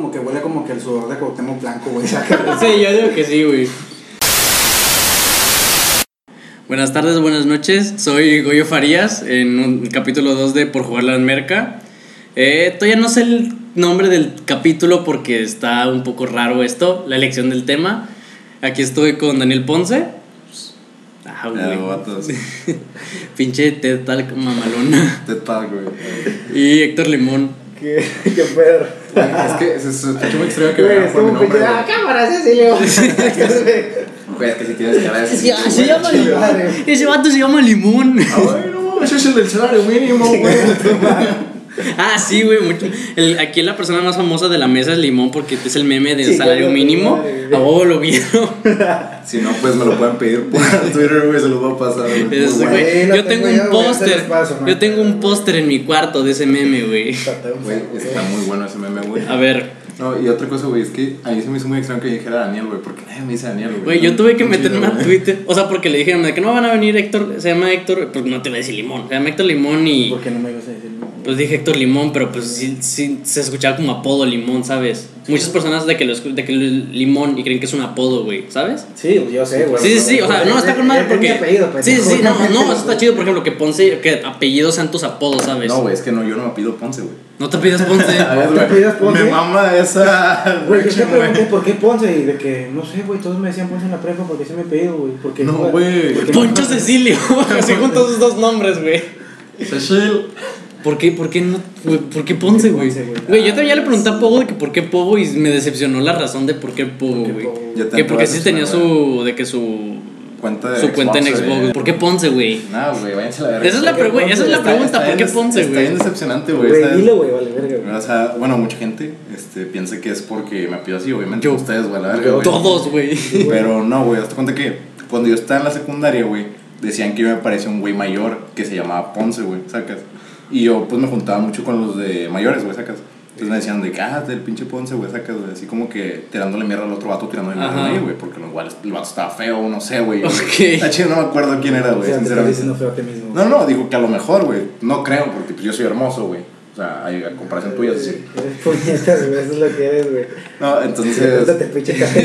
Como que huele como que el sudor de Cuauhtémoc blanco, güey. Sí, yo digo que sí, güey. Buenas tardes, buenas noches. Soy Goyo Farías en un capítulo 2 de Por jugar la merca. Eh, todavía no sé el nombre del capítulo porque está un poco raro esto, la elección del tema. Aquí estoy con Daniel Ponce. Ah, güey. Pinche Ted Talk mamalona. Te tal, güey. Y Héctor Limón. ¿Qué, qué pedo. Es que se escucha muy extraño que es por mi nombre. ¡Ah, güey. cámara, Cecilio! Güey, es que si tienes cara de se güey, llama. Limón. Ese vato se llama Limón. Ah, güey, no, ese es el del salario mínimo, güey. Ah, sí, güey. mucho- el- aquí la persona más famosa de la mesa es Limón porque es el meme del Sí, salario claro, mínimo. vos lo vieron. Si no, pues me lo pueden pedir por Twitter, güey, se los voy a pasar. Es- güey, lo yo tengo tengo un póster. Yo tengo un póster en mi cuarto de ese meme, güey. Está muy bueno ese meme, güey. A ver, No, y otra cosa, güey, es que a mí se me hizo muy extraño que dijera Daniel, güey, porque nadie me dice Daniel, güey. güey, yo tuve que meterme a. Twitter. O sea, porque le dijeron de que no van a venir Héctor. Se llama Héctor. Pues no te voy a decir Limón. Se llama Héctor Limón y. ¿Por qué no me ibas a decir? Pues dije Héctor Limón, pero pues sí, sí se escuchaba como apodo Limón, ¿sabes? Muchas personas de que, lo, de que Limón y creen que es un apodo, güey, ¿sabes? Sí, yo sé, güey. Sí, sí, sí, o sea, no, está con madre porque. Apellido, sí, sí, no, no, eso está chido, por ejemplo, que Ponce, que apellidos sean tus apodos, ¿sabes? No, güey, es que no, yo no me pido Ponce, güey. No te pidas Ponce. A ver, ¿te pidas Ponce? Me mama esa. Güey, yo te pregunté por qué Ponce y de que, no sé, güey, todos me decían Ponce en la prepa porque se me pedido, güey. Porque No, güey. Poncho Cecilio, así juntos esos dos nombres, güey. Cecil. ¿Por qué, por qué no, güey, por qué Ponce, güey? Güey. Güey, yo también ya le pregunté a Pogo de que por qué Pogo y me decepcionó la razón de por qué Pogo, güey. Que porque sí tenía su, de que su, Cuenta de su cuenta en Xbox. güey. ¿Por qué Ponce, güey? No, güey, váyanse a la verga. Esa es la, ¿Por qué pre- güey, esa es la pregunta, ¿por qué Ponce, Está bien güey? decepcionante, güey. Güey, dile, güey, vale, verga, güey. O sea, bueno, mucha gente este, piensa que es porque me pido así, obviamente. Yo. Ustedes, güey, la verga, güey. Todos, güey. Pero no, güey, hazte cuenta que cuando yo estaba en la secundaria, güey, decían que yo me parecía un güey mayor que se llamaba Ponce, güey, sacas. Y yo, pues, me juntaba mucho con los de mayores, güey, sacas. Entonces me decían de que, ah, del pinche Ponce, güey, sacas, güey. Así como que tirándole mierda al otro vato, tirándole mierda a mí, güey, porque igual el vato estaba feo, no sé, güey. Ok. Está chido, no me acuerdo quién era, O güey, sea, te estás sinceramente. diciendo feo a ti mismo. No, no, digo que a lo mejor, güey. No creo, porque pues, yo soy hermoso, güey. O sea, hay- a comparación tuya, sí. Eres puñetas, güey, eso es lo que eres, güey. No, entonces.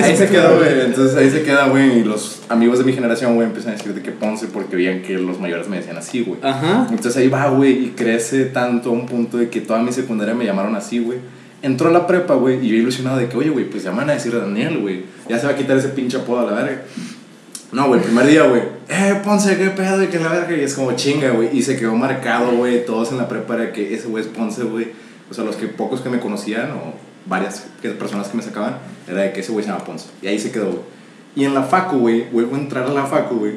Ahí se queda, güey. Entonces ahí se queda, güey. Y los amigos de mi generación, güey, empiezan a decir de que Ponce porque veían que los mayores me decían así, güey. Ajá. Entonces ahí va, güey, y crece tanto a un punto de que toda mi secundaria me llamaron así, güey. Entró a la prepa, güey, y yo ilusionado de que, oye, güey, pues ya me van a decir Daniel, güey. Ya se va a quitar ese pinche apodo a la verga. No, güey, el primer día, güey, eh, Ponce, qué pedo, y que la verga, y es como chinga, güey. Y se quedó marcado, güey, todos en la prepa era que ese güey es Ponce, güey. O sea, los que pocos que me conocían, o varias que- personas que me sacaban, era de que ese güey se llama Ponce. Y ahí se quedó, güey. Y en la facu, güey, vuelvo a entrar a la facu, güey.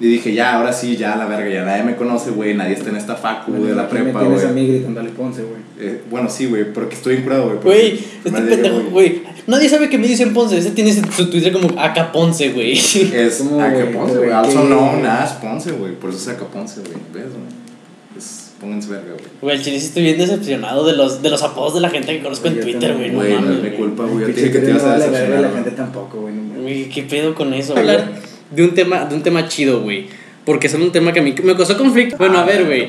Y dije, ya, ahora sí, ya, la verga, ya nadie me conoce, güey, nadie está en esta facu de la prepa, tienes a güey. mí gritándole Ponce, güey. Eh, bueno, sí, güey, porque estoy incurado, güey. porque Güey, el este pendejo, güey. Nadie sabe que me dicen Ponce. Ese tiene su Twitter como Acá Ponce, güey. Es ¿Cómo, Aca güey? Ponce, Güey, güey. Also known as Ponce, güey. Por eso es Aca Ponce, güey. ¿Ves, güey? Es, pónganse verga, güey. Güey, el chile sí estoy bien decepcionado de los, de los apodos de la gente que conozco en Twitter, güey. Güey, no es mames. mi güey. culpa, güey. Yo te dije que te ibas a decepcionar. La güey. gente tampoco, güey. Güey, ¿qué pedo con eso? Hablar de un tema, de un tema chido, güey. Porque es un tema que a mí me causó conflicto. Bueno, a ver, La güey.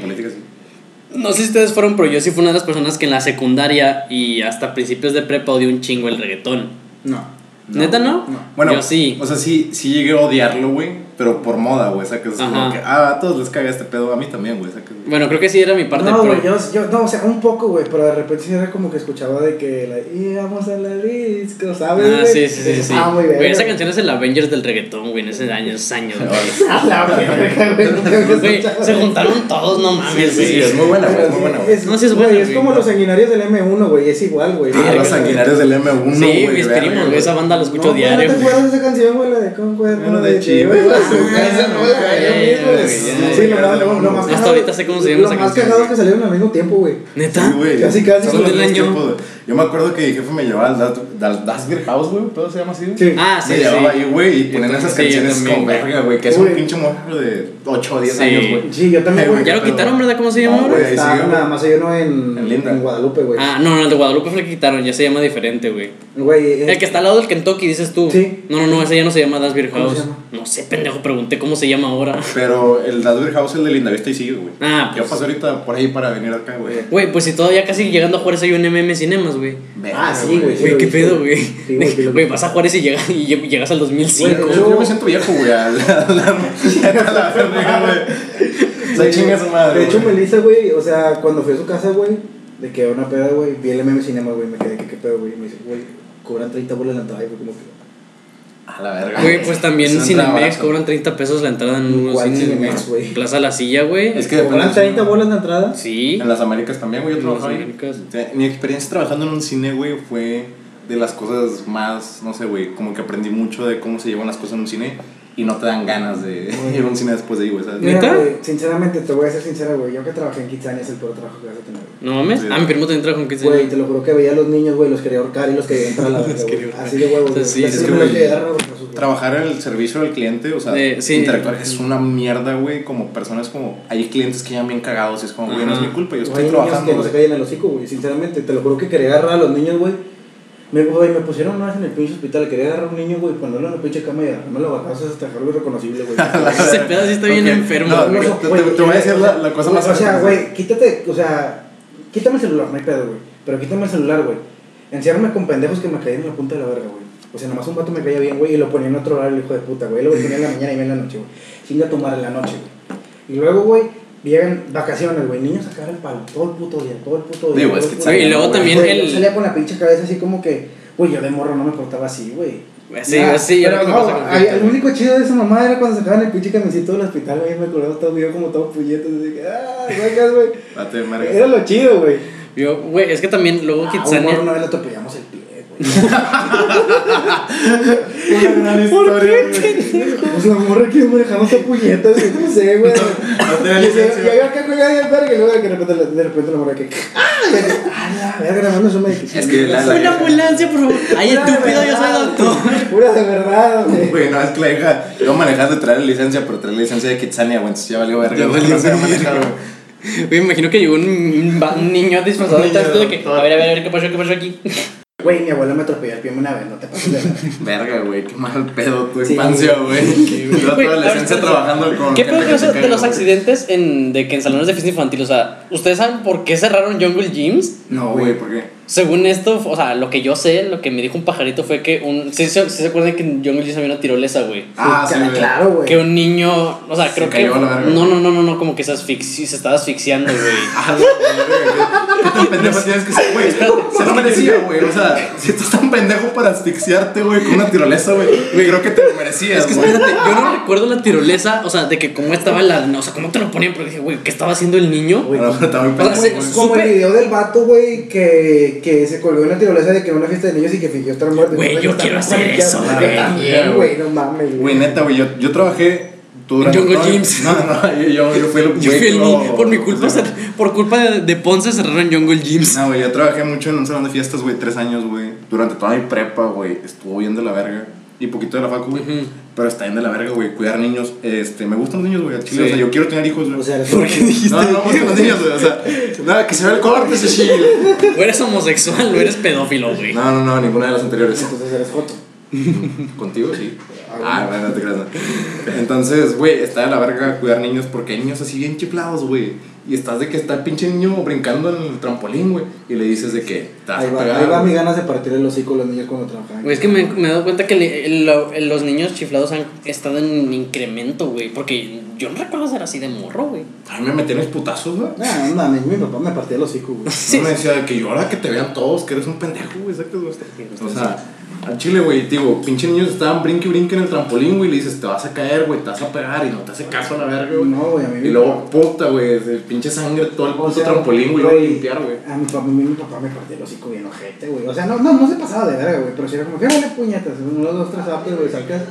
No sé si ustedes fueron, pero yo sí fui una de las personas que en la secundaria y hasta principios de prepa odió un chingo el reggaetón. No. ¿Neta no? No. Bueno, Yo sí. O sea, sí, sí llegué a odiarlo, güey. Pero por moda, güey. O sea, que es como que, ah, a todos les caga este pedo. A mí también, güey. o sea, que- Bueno, creo que sí era mi parte no, güey, yo, yo, no, o sea, un poco, güey, pero de repente sí era como que escuchaba de que la, íbamos a la disco, ¿sabes? Ah, güey? sí, sí, sí, sí. Ah, muy bien. Güey, esa canción es el Avengers del reggaetón, güey, en ese año, esos años, güey. A la verga, güey, se juntaron todos, no mames, Sí, sí, güey. es muy buena, güey. Es muy buena, güey. Es, No, sí es güey, buena, Es güey. como los sanguinarios del M1, güey, es igual, güey. Ah, los sanguinarios del M1, Sí, güey. mis verga, primos, güey, esa banda la escucho diario. ¿No te acuerdas de esa canción, güey? La de con cuerno Bueno, de de chivo. chivo, su casa, no, no, la Sí, ya, lo más- Hasta ahorita sé cómo se llama Lo esa más cagado que salieron al mismo tiempo, güey. ¿Neta? Sí. Casi, casi Yo me acuerdo que mi jefe me llevaba al Das- Das Das Beer House, güey. ¿Todo se llama así? güey? Sí. Ah, sí, me sí. llevaba ahí, güey, y Yo ponían esas sí, yo canciones también, con güey. verga, güey. Que es un pinche morro de 8 o 10 Sí. años, güey. Sí, yo también, Eh, güey. Ya lo quitaron, ¿verdad? ¿Cómo se No, llama? güey. güey. nada más hay uno en, En Linda. en Guadalupe, güey. Ah, no, no, el de Guadalupe fue el que quitaron, ya se llama diferente, güey. Güey, El que está al lado del Kentucky, dices tú. Sí. No, no, no, ese ya no se llama Das Beer ¿Cómo House. se llama? No sé, pendejo, pregunté cómo se llama ahora. Pero el Das Beer House, el de Linda Vista, y sigue, güey. Ah, Yo pues. pasé ahorita por ahí para venir acá, güey. Güey, pues si todavía casi llegando a Juárez hay un MM Cinemas, años, güey. Ah, sí, güey. Güey, qué pedo, güey. güey. Güey, Güey, vas a Juárez y, llega- y lle- llegas al 2005. Güey, Yo, yo me siento viejo, güey. a la- verga, güey. O sea, chinga su madre. De hecho, güey. Melissa, güey, o sea, cuando fui a su casa, güey, de que una peda, güey, vi el MM Cinema, güey, me quedé que qué pedo, güey. y Me dice, güey, cobran 30 bolas la entrada, y fue como que. A la verga. Güey, pues también entrada Cinemex cobran 30 pesos la entrada en unos ¿Cuál cines. Cinemex, güey? Plaza La Silla, güey. Es que ¿Cobran depende- 30 bolas la entrada? Sí. En las Américas también, güey. Yo En las trabajaba ahí. Mi experiencia trabajando en un cine, güey, fue de las cosas más, no sé, güey, como que aprendí mucho de cómo se llevan las cosas en un cine y no te dan ganas de ir a un cine después de ahí, güey. Mira, güey, sinceramente, te voy a ser sincera, güey. Yo que trabajé en Kitsania es el peor trabajo que vas a tener, güey. No mames. Sí. Ah, mi primo también trabaja con Kids Güey, te lo juro que veía a los niños, güey, los quería ahorcar y los quería entrar a la verga. Así de huevos, güey. Sí, es que, güey. Trabajar en el servicio al cliente, o sea, Eh, sí. interactuar es una mierda, güey, como personas como, hay clientes que llegan bien cagados y es como, güey, no es mi culpa, yo estoy hay niños trabajando. que no se güey. callan el hocico, güey. Sinceramente, te lo juro que quería agarrar a los niños, güey. Me, güey, me pusieron una vez en el pinche hospital, quería agarrar a un niño, güey, ponerlo en la pinche cama y agarrarme la batazo hasta dejarlo irreconocible, güey. Ese pedo sí está bien enfermo. no, güey. no, te- te- te voy a decir la- la cosa más O sea, güey, quítate, o sea, quítame el celular, no hay pedo, güey. Pero quítame el celular, güey. Enciérrame con pendejos que me caían en la punta de la verga, güey. O sea, nomás un vato me caía bien, güey, y lo ponía en otro horario, el hijo de puta, güey. Lo ponía en la mañana y me en la noche, güey. Chinga tu madre en la noche, güey. Y luego, güey, llegan vacaciones, güey. Niños a cagar el palo todo el puto día, todo el puto día. Digo, es que puto sí, día, y luego güey. también Güey, el- Yo salía con la pinche cabeza así como que, güey, yo de morro no me portaba así, güey. Sí, Ya, sí, ya pero lo que no, ay, el único chido de esa mamá era cuando sacaban el pinche camioncito del hospital, güey. Me acordaba todo video como todo puñetas, así que, ah, güey, güey. Era lo chido, güey. Yo, güey, es que también luego Ah, un Kitsania. morro una vez le atropellamos el pie. Una gran historia. Pues la morra que manejamos a puñetas, no sé, güey. No Y yo acá con el verga y luego de repente, de repente la morra que, ah, ah, la verga, no me Es que la- la- Una ambulancia, por favor. Ay, estúpido, yo soy doctor. Pura de verdad, güey. Güey, no, es que la hija iba manejando de traer la licencia, pero traer la licencia de Kitsania, güey, entonces ya valió verga. No verga. manejar, güey. Me imagino que llegó un, un un niño disfrazado de Niño, tanto de que. A ver, a ver, a ver, ¿qué pasó? ¿Qué pasó aquí? Güey, mi abuela me atropelló el pie una vez, no te pases de verga. Verga, güey, qué mal pedo tu Sí. infancia, güey. Yo Güey, toda a la ver, licencia espérense. trabajando con. ¿Qué pedo que eso de los accidentes en, de que en salones de fiesta infantil? O sea, ¿ustedes saben por qué cerraron Jungle Gyms? No, Güey, güey. ¿por qué? Según esto, o sea, lo que yo sé, lo que me dijo un pajarito fue que un. ¿Sí, se- sí se acuerdan que en Jungle Gyms había una tirolesa, güey? Ah, sí, Claro, güey. Claro, güey. Que un niño, o sea, Se creo que. cayó a la verga. No, no, no, no, no, como que se, asfixi- se estaba asfixiando, güey. Ah, no, güey, ¿Qué tan pendejo tienes que ser, güey? Se lo merecía, güey. O sea, si estás pendejo para asfixiarte, güey, con una tirolesa, güey, creo que te lo merecías, Es que güey. espérate, yo no recuerdo la tirolesa, o sea, de que cómo estaba la. O sea, cómo te lo ponían, pero dije, güey, ¿qué estaba haciendo el niño? Güey, A lo mejor está muy pendejo, O sea, güey. se- Como el video del vato, güey, que, que se colgó en la tirolesa de que en una fiesta de niños y que fingió estar muerto. Güey, yo quiero hacer eso, Yo güey. también, güey, no mames, Güey, neta, güey, yo, yo trabajé. Durante Jungle todo- Gyms. No, no, yo, yo, yo fui el Yo fui el ni- por mi culpa, o sea, cer- por culpa de, de Ponce cerraron Jungle Gyms. No, güey, yo trabajé mucho en un salón de fiestas, güey, tres años, güey. Durante toda mi prepa, güey, estuvo bien de la verga. Y poquito de la facu, güey. Pero está bien de la verga, güey. Cuidar niños. Este, me gustan los niños, güey. Sí. O sea, yo quiero tener hijos, güey. O sea, ¿Por qué dijiste? no, no, no, me gustan los niños, güey. O sea, nada, que se vea el corte, ese chile. O eres homosexual o eres pedófilo, güey. No, no, no, ninguna de las anteriores. Entonces eres joto. Contigo, sí. Ah, Ah, bueno, no te creas. no. Entonces, güey, está de la verga cuidar niños porque hay niños así bien chiflados, güey. Y estás de que está el pinche niño brincando en el trampolín, güey. Y le dices de que te vas Ahí a va, pegar, ahí va mi ganas de partir el hocico a los niños cuando trabajan. Güey, es que me, me he dado cuenta que le- lo- los niños chiflados han estado en incremento, güey. Porque yo no recuerdo ser así de morro, güey. A mí me metían mis putazos, güey. No, no mames, mi papá me partía el hocico, güey. Sí. No me decía de que yo ahora que te vean todos, que eres un pendejo, güey. Exacto, güey. O sea, al chile, güey, digo, pinche niños estaban brinque y brinque en el trampolín, güey. Y le dices, te vas a caer, güey, te vas a pegar. Y no te hace caso a la verga, güey. No, güey, a mí Y luego, puta, güey, pinche sangre, todo el puto sea, trampolín, güey, a limpiar, güey. A mi papá, mi, papá me partía el hocico bien ojete, güey. O sea, no, no, no se pasaba de verga, güey. Pero si era como que vale puñetas. Uno, dos, tres apes, güey, sacas.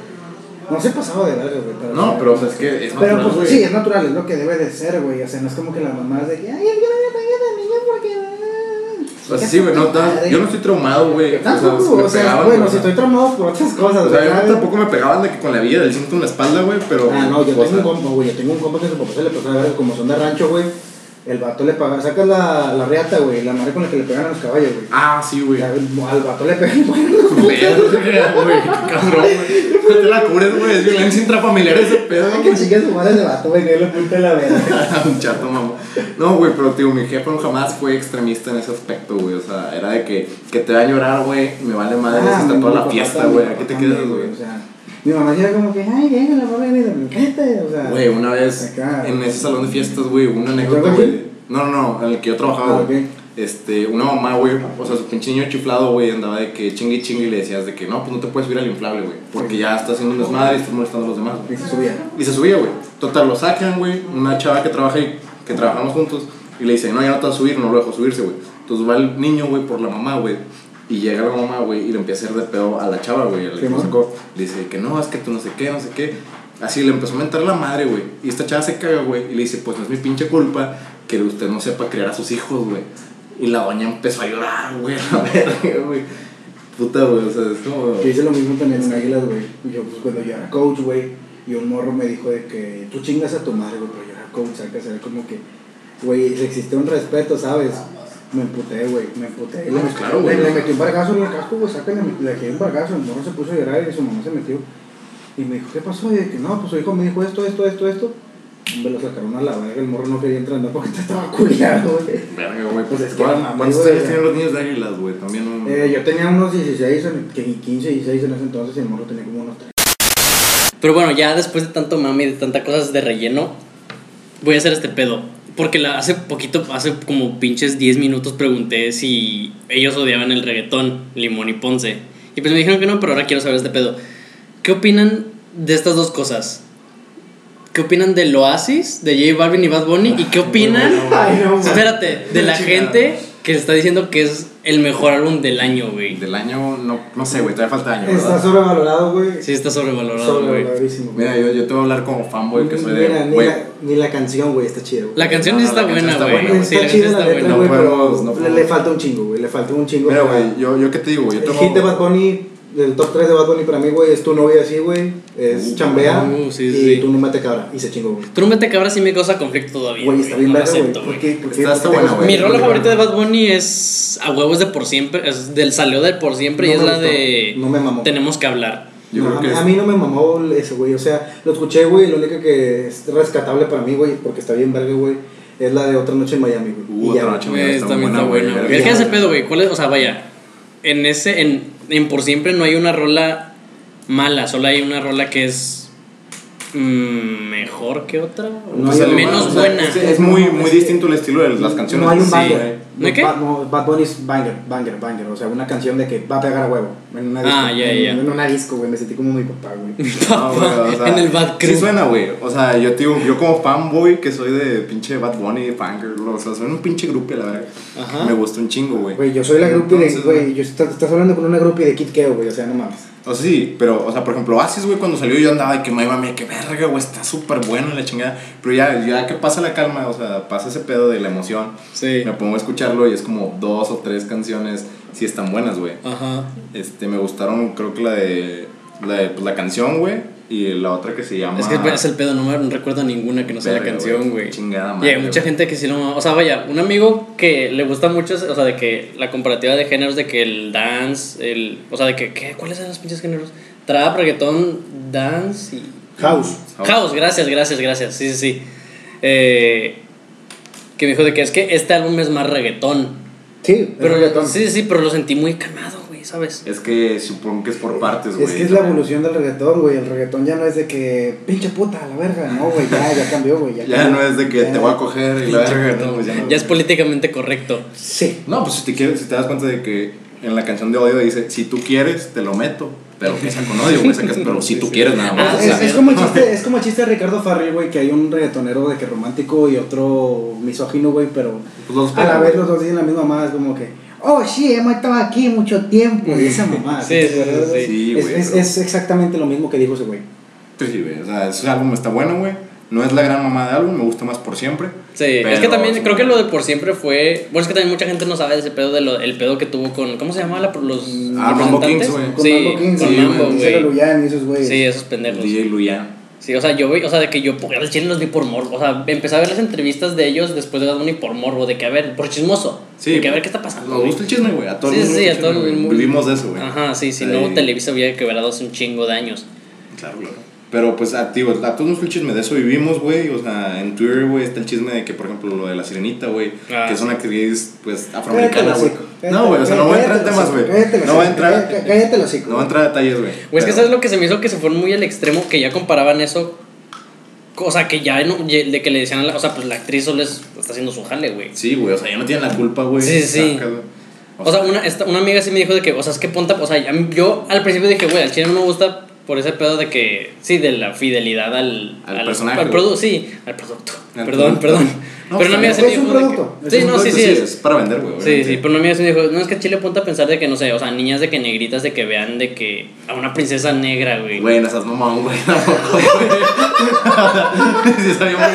No se pasaba de verga, güey. pero- No, pero o sea, es que es Pero natural, pues güey. sí, es natural, es lo que debe de ser, güey. O sea, no es como que la mamá es de que, ay, no me pegues al niño porque. ah". O sea, sí, güey, no, ta- yo no estoy traumado, güey. O sea, Tampoco, o sea, pegaban, bueno, si estoy traumado por otras cosas, O sea, güey, yo tampoco me pegaban de que con la villa del cinto en la espalda, güey, pero. Ah, no, yo tengo un compa, güey. Yo tengo un compa que su papá se le pasó a ver como son de rancho, güey. El vato le paga, sacas la, la reata, güey, la madre con la que le pegan a los caballos, güey. Ah, sí, güey. Al vato le pegan, güey. Verga, güey, qué cabrón, güey. No te la cubres, güey. Es violencia intrafamiliar ese pedo, Ay, que chingue su madre ese vato, güey, le punta la verga. un chato, mamá. No, güey, pero tío, mi jefe jamás fue extremista en ese aspecto, güey. O sea, era de que, que te va a llorar, güey. Me vale madre, Ah, está mi toda la fiesta, güey. mi Aquí te quedas, güey. O sea, mi mamá era como que, ay, venga, la mamá viene, me encanta, o sea. Güey, una vez Acá. en ese salón de fiestas, güey, una anécdota, ¿Yo, güey. No, no, no, en el que yo trabajaba, Ah. Este, una mamá, güey, o sea, su pinche niño chiflado, güey, andaba de que chingue y chingue y le decías de que no, pues no te puedes subir al inflable, güey, porque ya estás haciendo un desmadre y estás molestando a los demás. Y se subía. Y se subía, güey. Total, lo sacan, güey. Una chava que trabaja ahí, que trabajamos juntos, y le dice, no, ya no te vas a subir, no lo dejo subirse, güey. Entonces va el niño, güey, por la mamá, güey. Y llega la mamá, güey, y le empieza a hacer de pedo a la chava, güey. a la que dice que no, es que tú no sé qué, no sé qué. Así le empezó a mentar la madre, güey. Y esta chava se caga, güey. Y le dice, pues no es mi pinche culpa que usted no sepa criar a sus hijos, güey. Y la doña empezó a llorar, güey, a verga, güey. Puta, güey, o sea, es como. Yo hice lo mismo también en Águilas, güey. Y Yo, pues, cuando yo era coach, güey, y un morro me dijo de que tú chingas a tu madre, güey, pero yo era coach, sacas, era como que, güey, existe un respeto, ¿sabes? Me emputé, güey, me emputé. Le, No, metí- claro, güey. le, le metí un bargazo en el casco, güey, le, dejé un bargazo, el morro se puso a llorar y su mamá se metió. Y me dijo, ¿qué pasó? Y de que no, pues su hijo me dijo esto, esto, esto, esto. Me lo sacaron a la verga, el morro no quería entrar porque te estaba culiado, güey. Verga, güey. Pues es que ¿Cuán- mamá, ¿Cuántos años los niños de águilas, güey? También un. Eh, yo tenía unos 16, en- que 15, 16 en ese entonces y el morro tenía como unos 3. Pero bueno, ya después de tanto mami y de tantas cosas de relleno, voy a hacer este pedo. Porque la- hace poquito, hace como pinches 10 minutos pregunté si ellos odiaban el reggaetón, Limón y Ponce. Y pues me dijeron que no, pero ahora quiero saber este pedo. ¿Qué opinan de estas dos cosas? ¿Qué opinan del Oasis, de J Balvin y Bad Bunny? ¿Y qué opinan, Ay, no, espérate, de la gente que está diciendo que es el mejor álbum del año, güey? Del año, no, no sé, güey, todavía falta año, Está ¿verdad? sobrevalorado, güey. Sí, está sobrevalorado, güey. Sobrevaloradísimo. Mira, yo, yo te voy a hablar como fanboy que soy de. Mira, ni, la, ni la canción, güey, está chida, güey. La canción No, sí no, está la buena, está güey. buena, güey. Sí, está la chida canción la está letra, buena. güey, No pero le, falta un chingo, güey. Le falta un chingo. Mira, güey, yo, yo qué te digo, güey. Yo El tengo. hit de Bad Bunny, el top 3 de Bad Bunny para mí, güey, es Tu novia así, güey. Es Uh, Chambea. uh, sí, y sí. Tu no mate cabra. Y se chingó, güey. Tú no mete cabra sí me causa conflicto todavía. Güey, está bien no verga, güey. ¿Por qué? ¿Por qué? Está- está ¿Por qué te buena, güey. Mi rola favorita de Bad Bunny es A huevos de por siempre, es del salió del por siempre y No es me la gustó. de No me mamó. Tenemos que hablar. Yo No, creo a, que mí, es- a mí no me mamó ese, güey. O sea, lo escuché, güey. Lo único que es rescatable para mí, güey, porque está bien verga, güey, es la de Otra Noche en Miami, güey. Uh, Y ya, Otra. Noche. También buena, está buena. güey. Es que ese pedo, güey, ¿cuál es? O sea, vaya, en ese en, en por siempre no hay una rola mala, solo hay una rola que es mm, mejor que otra, o No Pues menos o sea, buena. Es, es muy, muy distinto el estilo de las canciones. No hay un Sí. banger. ¿No hay qué? Bad, no, Bad Bunny es banger, banger, banger. O sea, una canción de que va a pegar a huevo. En una disco. Ah, ya, en, ya. en una disco, güey. Me sentí como mi papá, güey. No, güey, o sea, en el Bad Crew. Sí suena, güey. O sea, yo, te digo, yo como fanboy que soy de pinche Bad Bunny, Fanger, o sea, soy un pinche grupo, la verdad. Ajá. Me gusta un chingo, güey. Güey, yo soy la groupie de. Güey, yo estás, estás hablando con una groupie de Kid Keo, güey. O sea, no mames. O sea, sí, pero, o sea, por ejemplo, Oasis, güey, cuando salió yo andaba de que, mami, que verga, güey, está súper bueno la chingada. Pero ya, ya que pasa la calma, o sea, pasa ese pedo de la emoción, Sí. me pongo a escucharlo y es como dos o tres canciones, sí están buenas, güey. Ajá. Este, me gustaron, creo que la de, la de, pues, la canción, güey, y la otra que se llama... Es que es el pedo, no me recuerdo ninguna que no sea la canción, güey. Chingada Y madre, hay mucha güey. gente que sí lo. O sea, vaya, un amigo que le gusta mucho, o sea, de que la comparativa de géneros, de que el dance, el. O sea, de que. ¿qué? ¿Cuáles son los pinches géneros? Trap, reggaetón, dance y. House. House, gracias, gracias, gracias. Sí, sí, sí. Eh, que me dijo de que es que este álbum es más reggaetón. Sí, Pero, es reggaetón. sí, sí, pero lo sentí muy calmado, ¿sabes? Es que supongo que es por partes, güey. Es que es la evolución del reggaetón, güey. El reggaetón ya no es de que, pinche puta, la verga. No, güey, ya, ya cambió, güey. Ya, Ya cambió. no es de que Ya. te voy a coger y la verga, no, pues ya no. Ya es políticamente correcto. Sí. No, pues si te, quieres, si te das cuenta de que en la canción de odio dice, si tú quieres, te lo meto. Pero que sea con odio, güey. sacas, Pero si tú quieres, nada más. Ah, o Es, como el chiste, es como el chiste de Ricardo Farrell, güey, que hay un reggaetonero de que romántico y otro misógino, güey, pero pues los a la vez los dos dicen la misma mamá, es como que, oh, sí, hemos estado aquí mucho tiempo, y esa mamá. Sí, sí, sí, sí. Sí, es, güey, es, es exactamente lo mismo que dijo ese güey. Pues sí, güey. O sea, ese álbum está bueno, güey. No es la gran mamá de álbum, me gusta más por siempre. Sí, es Pero- que también creo que lo de por siempre fue. Bueno, es que también mucha gente no sabe de ese pedo, de lo, el pedo que tuvo con. ¿Cómo se llamaba la, los Ah, Mambo? Kings, güey. Con Sí, Mambo Kings, con Mambo, güey. Luyan y esos güeyes. Sí, esos pendejos. DJ Luyan. Sí, o sea, yo vi, o sea, de que yo al chile los vi por morbo. O sea, empecé a ver las entrevistas de ellos después de Bad Bunny por morbo, de que a ver, por chismoso. Sí. De que a ver qué está pasando. Nos gusta el chisme, güey. A todo Sí, sí, a gusta el todo el chisme, mundo. güey. Vivimos de eso, güey. Ajá, sí, si no, Televisa hubiera quebrado hace un chingo de años. Claro, claro. Pero pues a, tío, a todos el chisme, de eso vivimos, güey. O sea, en Twitter, güey, está el chisme de que, por ejemplo, lo de la sirenita, güey. Ah, que es una actriz, pues, afroamericana, güey. No, güey, o sea, no voy a entrar en temas, güey. No voy a entrar. cá- Cállate hocico. No voy a entrar a detalles, güey. Güey, es que sabes lo que se me hizo que se fueron muy al extremo, que ya comparaban eso. O sea, que ya no- de que le decían a la. O sea, pues la actriz solo es- está haciendo su jale, güey. Sí, güey, o sea, ya no tienen la culpa, güey. Sí, sí. O sea, una, esta- una amiga sí me dijo de que, o sea, es que ponta, o sea, yo al principio dije, güey, al chile no me gusta por ese pedo de que, sí, de la fidelidad al, Al personaje, Al producto, sí, al producto. Al perdón, producto. perdón. No, pero sí bien. me Es un que- producto, es Sí, un no, sí, Entonces, sí. es es- para vender, güey. Sí, sí, pero sí me dijo, no, es que al chile ponta a pensar de que, no sé, o sea, niñas de que negritas de que vean de que a una princesa negra, güey. Güey, no seas mamón, güey. Tampoco. Sí, salió muy,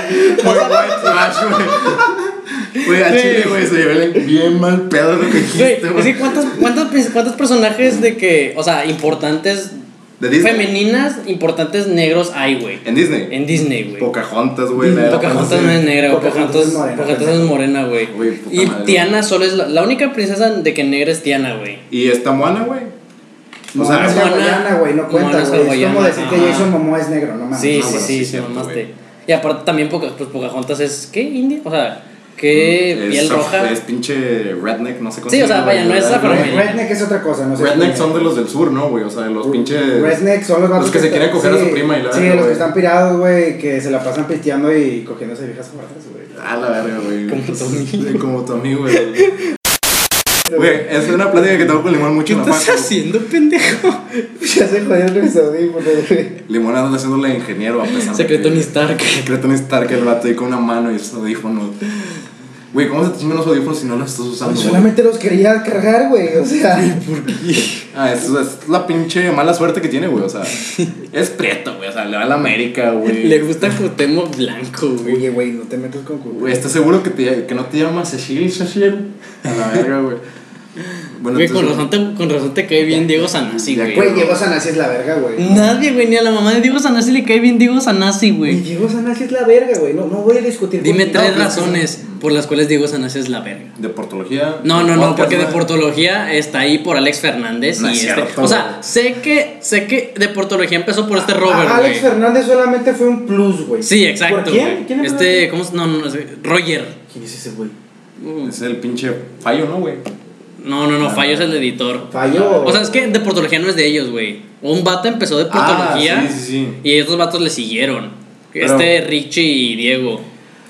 muy white trash, güey. Güey, al Sí. chile, güey, se llevé bien mal pedo lo que dijiste, güey. que ¿cuántos, cuántos, cuántos personajes de que, o sea, importantes, De Disney. femeninas, importantes negros hay, güey? En Disney. En Disney, güey. Pocahontas, güey. Pocahontas no es negra, güey. Pocahontas Pocahontas es morena, Pocahontas es morena, güey. Y madre. Tiana solo es la, la única princesa de que negra es Tiana, güey. Y esta Moana, güey. No, O sea, no es hawaiana, güey, no cuenta, es güey. Es como decir que. Jason Momoa es negro, no mames. Sí, Ah, sí, bueno, sí, sí, sí, mamaste. Y aparte también pues, Pocahontas es, ¿qué? ¿India? O sea, ¿qué? Es- piel roja. Es pinche redneck, no sé cómo Sí, se o sea, llama, vaya, no es afroamericano. Redneck es otra cosa, no sé. Redneck son de los del sur, ¿no, güey? O sea, los pinches. Redneck son los Los que se quieren coger a su prima y la Sí, los que están pirados, güey, que se la pasan pisteando y cogiéndose viejas muertas, güey. A la verga, güey. Como. Sí, Como tu amigo, güey. Güey, es una plática que tengo con Limón mucho ¿Qué en la estás haciendo, pendejo? Ya se jodieron mis audífonos, güey. Limón anda haciéndole ingeniero a pesar de Secreto Stark. Secreto Stark, el vato ahí con una mano y esos audífonos. Güey, ¿cómo se te chingan los audífonos si no los estás usando? güey? Solamente los quería cargar, güey, o sea. Ah, es, es la pinche mala suerte que tiene, güey. O sea, es prieto, güey. O sea, le va a la América, güey. Le gusta Cuauhtémoc blanco, güey. Oye, güey, no te metas con. Güey, ¿estás seguro que, te, que no te llamas Cecil Cecil? A la verga, güey. Bueno, Güey, con razón, te, con razón te cae bien Diego Sanasi, Ya, güey. Güey, Diego Sanasi es la verga, güey. Nadie, güey, ni a la mamá de Diego Sanasi le cae bien Diego Sanasi, Güey, güey. Diego Sanasi es la verga, güey. No, no voy a discutir Dime tres No, razones por las cuales Diego Sanasi es la verga. De portología. No, no, no, porque güey. Deportología está ahí por Alex Fernández No y es este. cierto, O sea, sé que sé que Deportología empezó por este A- Robert, a Alex güey. Fernández solamente fue un plus, güey. Sí, exacto. ¿Por quién? güey. ¿Quién es Este, ¿cómo se no, no, no, Roger. ¿Quién es ese güey? Es el pinche fallo, ¿no, güey? No, no, no, Fallo es el editor. Fallo. O sea, es que Deportología no es de ellos, güey. Un vato empezó Deportología Ah, sí, sí, sí. y estos vatos le siguieron. Pero- Este Richie y Diego.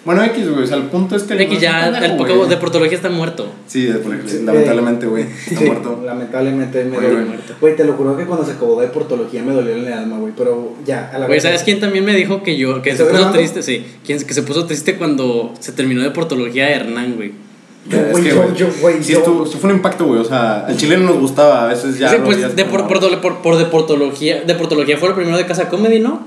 Bueno, X, güey. O sea, el punto es que. X ya, el güey. poco Deportología está muerto. Sí, de lamentablemente, güey. Está Sí, muerto. Lamentablemente me dolió. güey. Te lo juro que cuando se acabó de portología me dolió en el alma, güey. Pero ya, a la Güey. ¿sabes quién también me dijo que yo, que se ¿Estás puso grabando? triste? Sí, quién, que se puso triste cuando se terminó Deportología Hernán, güey. Yo, Es güey, que, yo, güey, yo, güey, Sí, yo- estuvo, sí fue un impacto, güey. O sea, al chileno nos gustaba. A veces ya. sí, pues de por, por, por, por Deportología, Deportología fue lo primero de Casa Comedy, ¿no?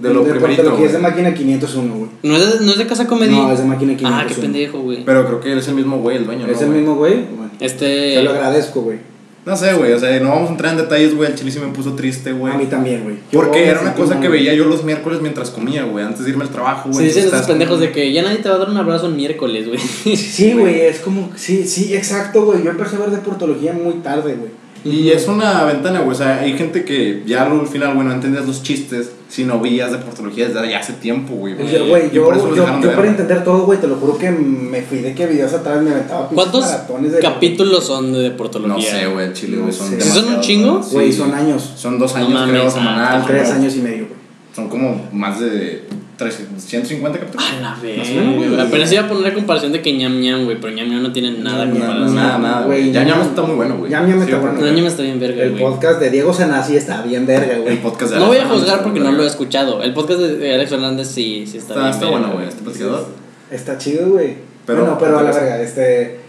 De lo de primerito. es de máquina 501, güey. ¿No es de, no es de Casa Comedy? No, es de máquina 501. Ah, qué pendejo, güey. Pero creo que él es el mismo güey, el dueño, ¿no? ¿Es el güey? mismo güey? Bueno, Este. te lo agradezco, güey. No sé, güey. O sea, no vamos a entrar en detalles, güey. El chile sí me puso triste, güey. A mí también, güey. Porque era una cosa que veía yo los miércoles mientras comía, güey. Antes de irme al trabajo, güey. Se dicen esos estás pendejos de que ya nadie te va a dar un abrazo el miércoles, güey. Sí, güey, es como. Sí, sí, exacto, güey. Yo empecé a ver de portología muy tarde, güey. Y es una ventana, güey. O sea, hay gente que ya al final, güey, no entendías los chistes si no veías de portología desde ya hace tiempo, güey. Güey, Y yo, por eso los yo, de yo ver. para entender todo, güey, te lo juro que me fui de que videos atrás me aventaba ¿Cuántos de. capítulos son de Deportología? No sé, güey, el chile, güey. No Son. ¿Sí son un chingo? Sí. Güey, son años. Son dos No años, mames, creo, semanal. Tres años y medio, güey. Son como más de 350 capítulos. A la vez. güey. Apenas iba a poner la comparación de que ñam ñam, güey, pero ñam ñam no tiene nada que no, Nada, nada, güey, Ñam- Ñam está muy bueno, güey. Ñam Ñam está bueno. No, ñam está bien verga, El güey. podcast de Diego Sanasi está bien verga, El güey. podcast de No voy a juzgar porque no lo he escuchado. El podcast de Alex Fernández sí, sí está, Está, bien. está verga, bueno, güey. Este platicador. Está chido, güey. Pero- bueno, pero a la verga, este.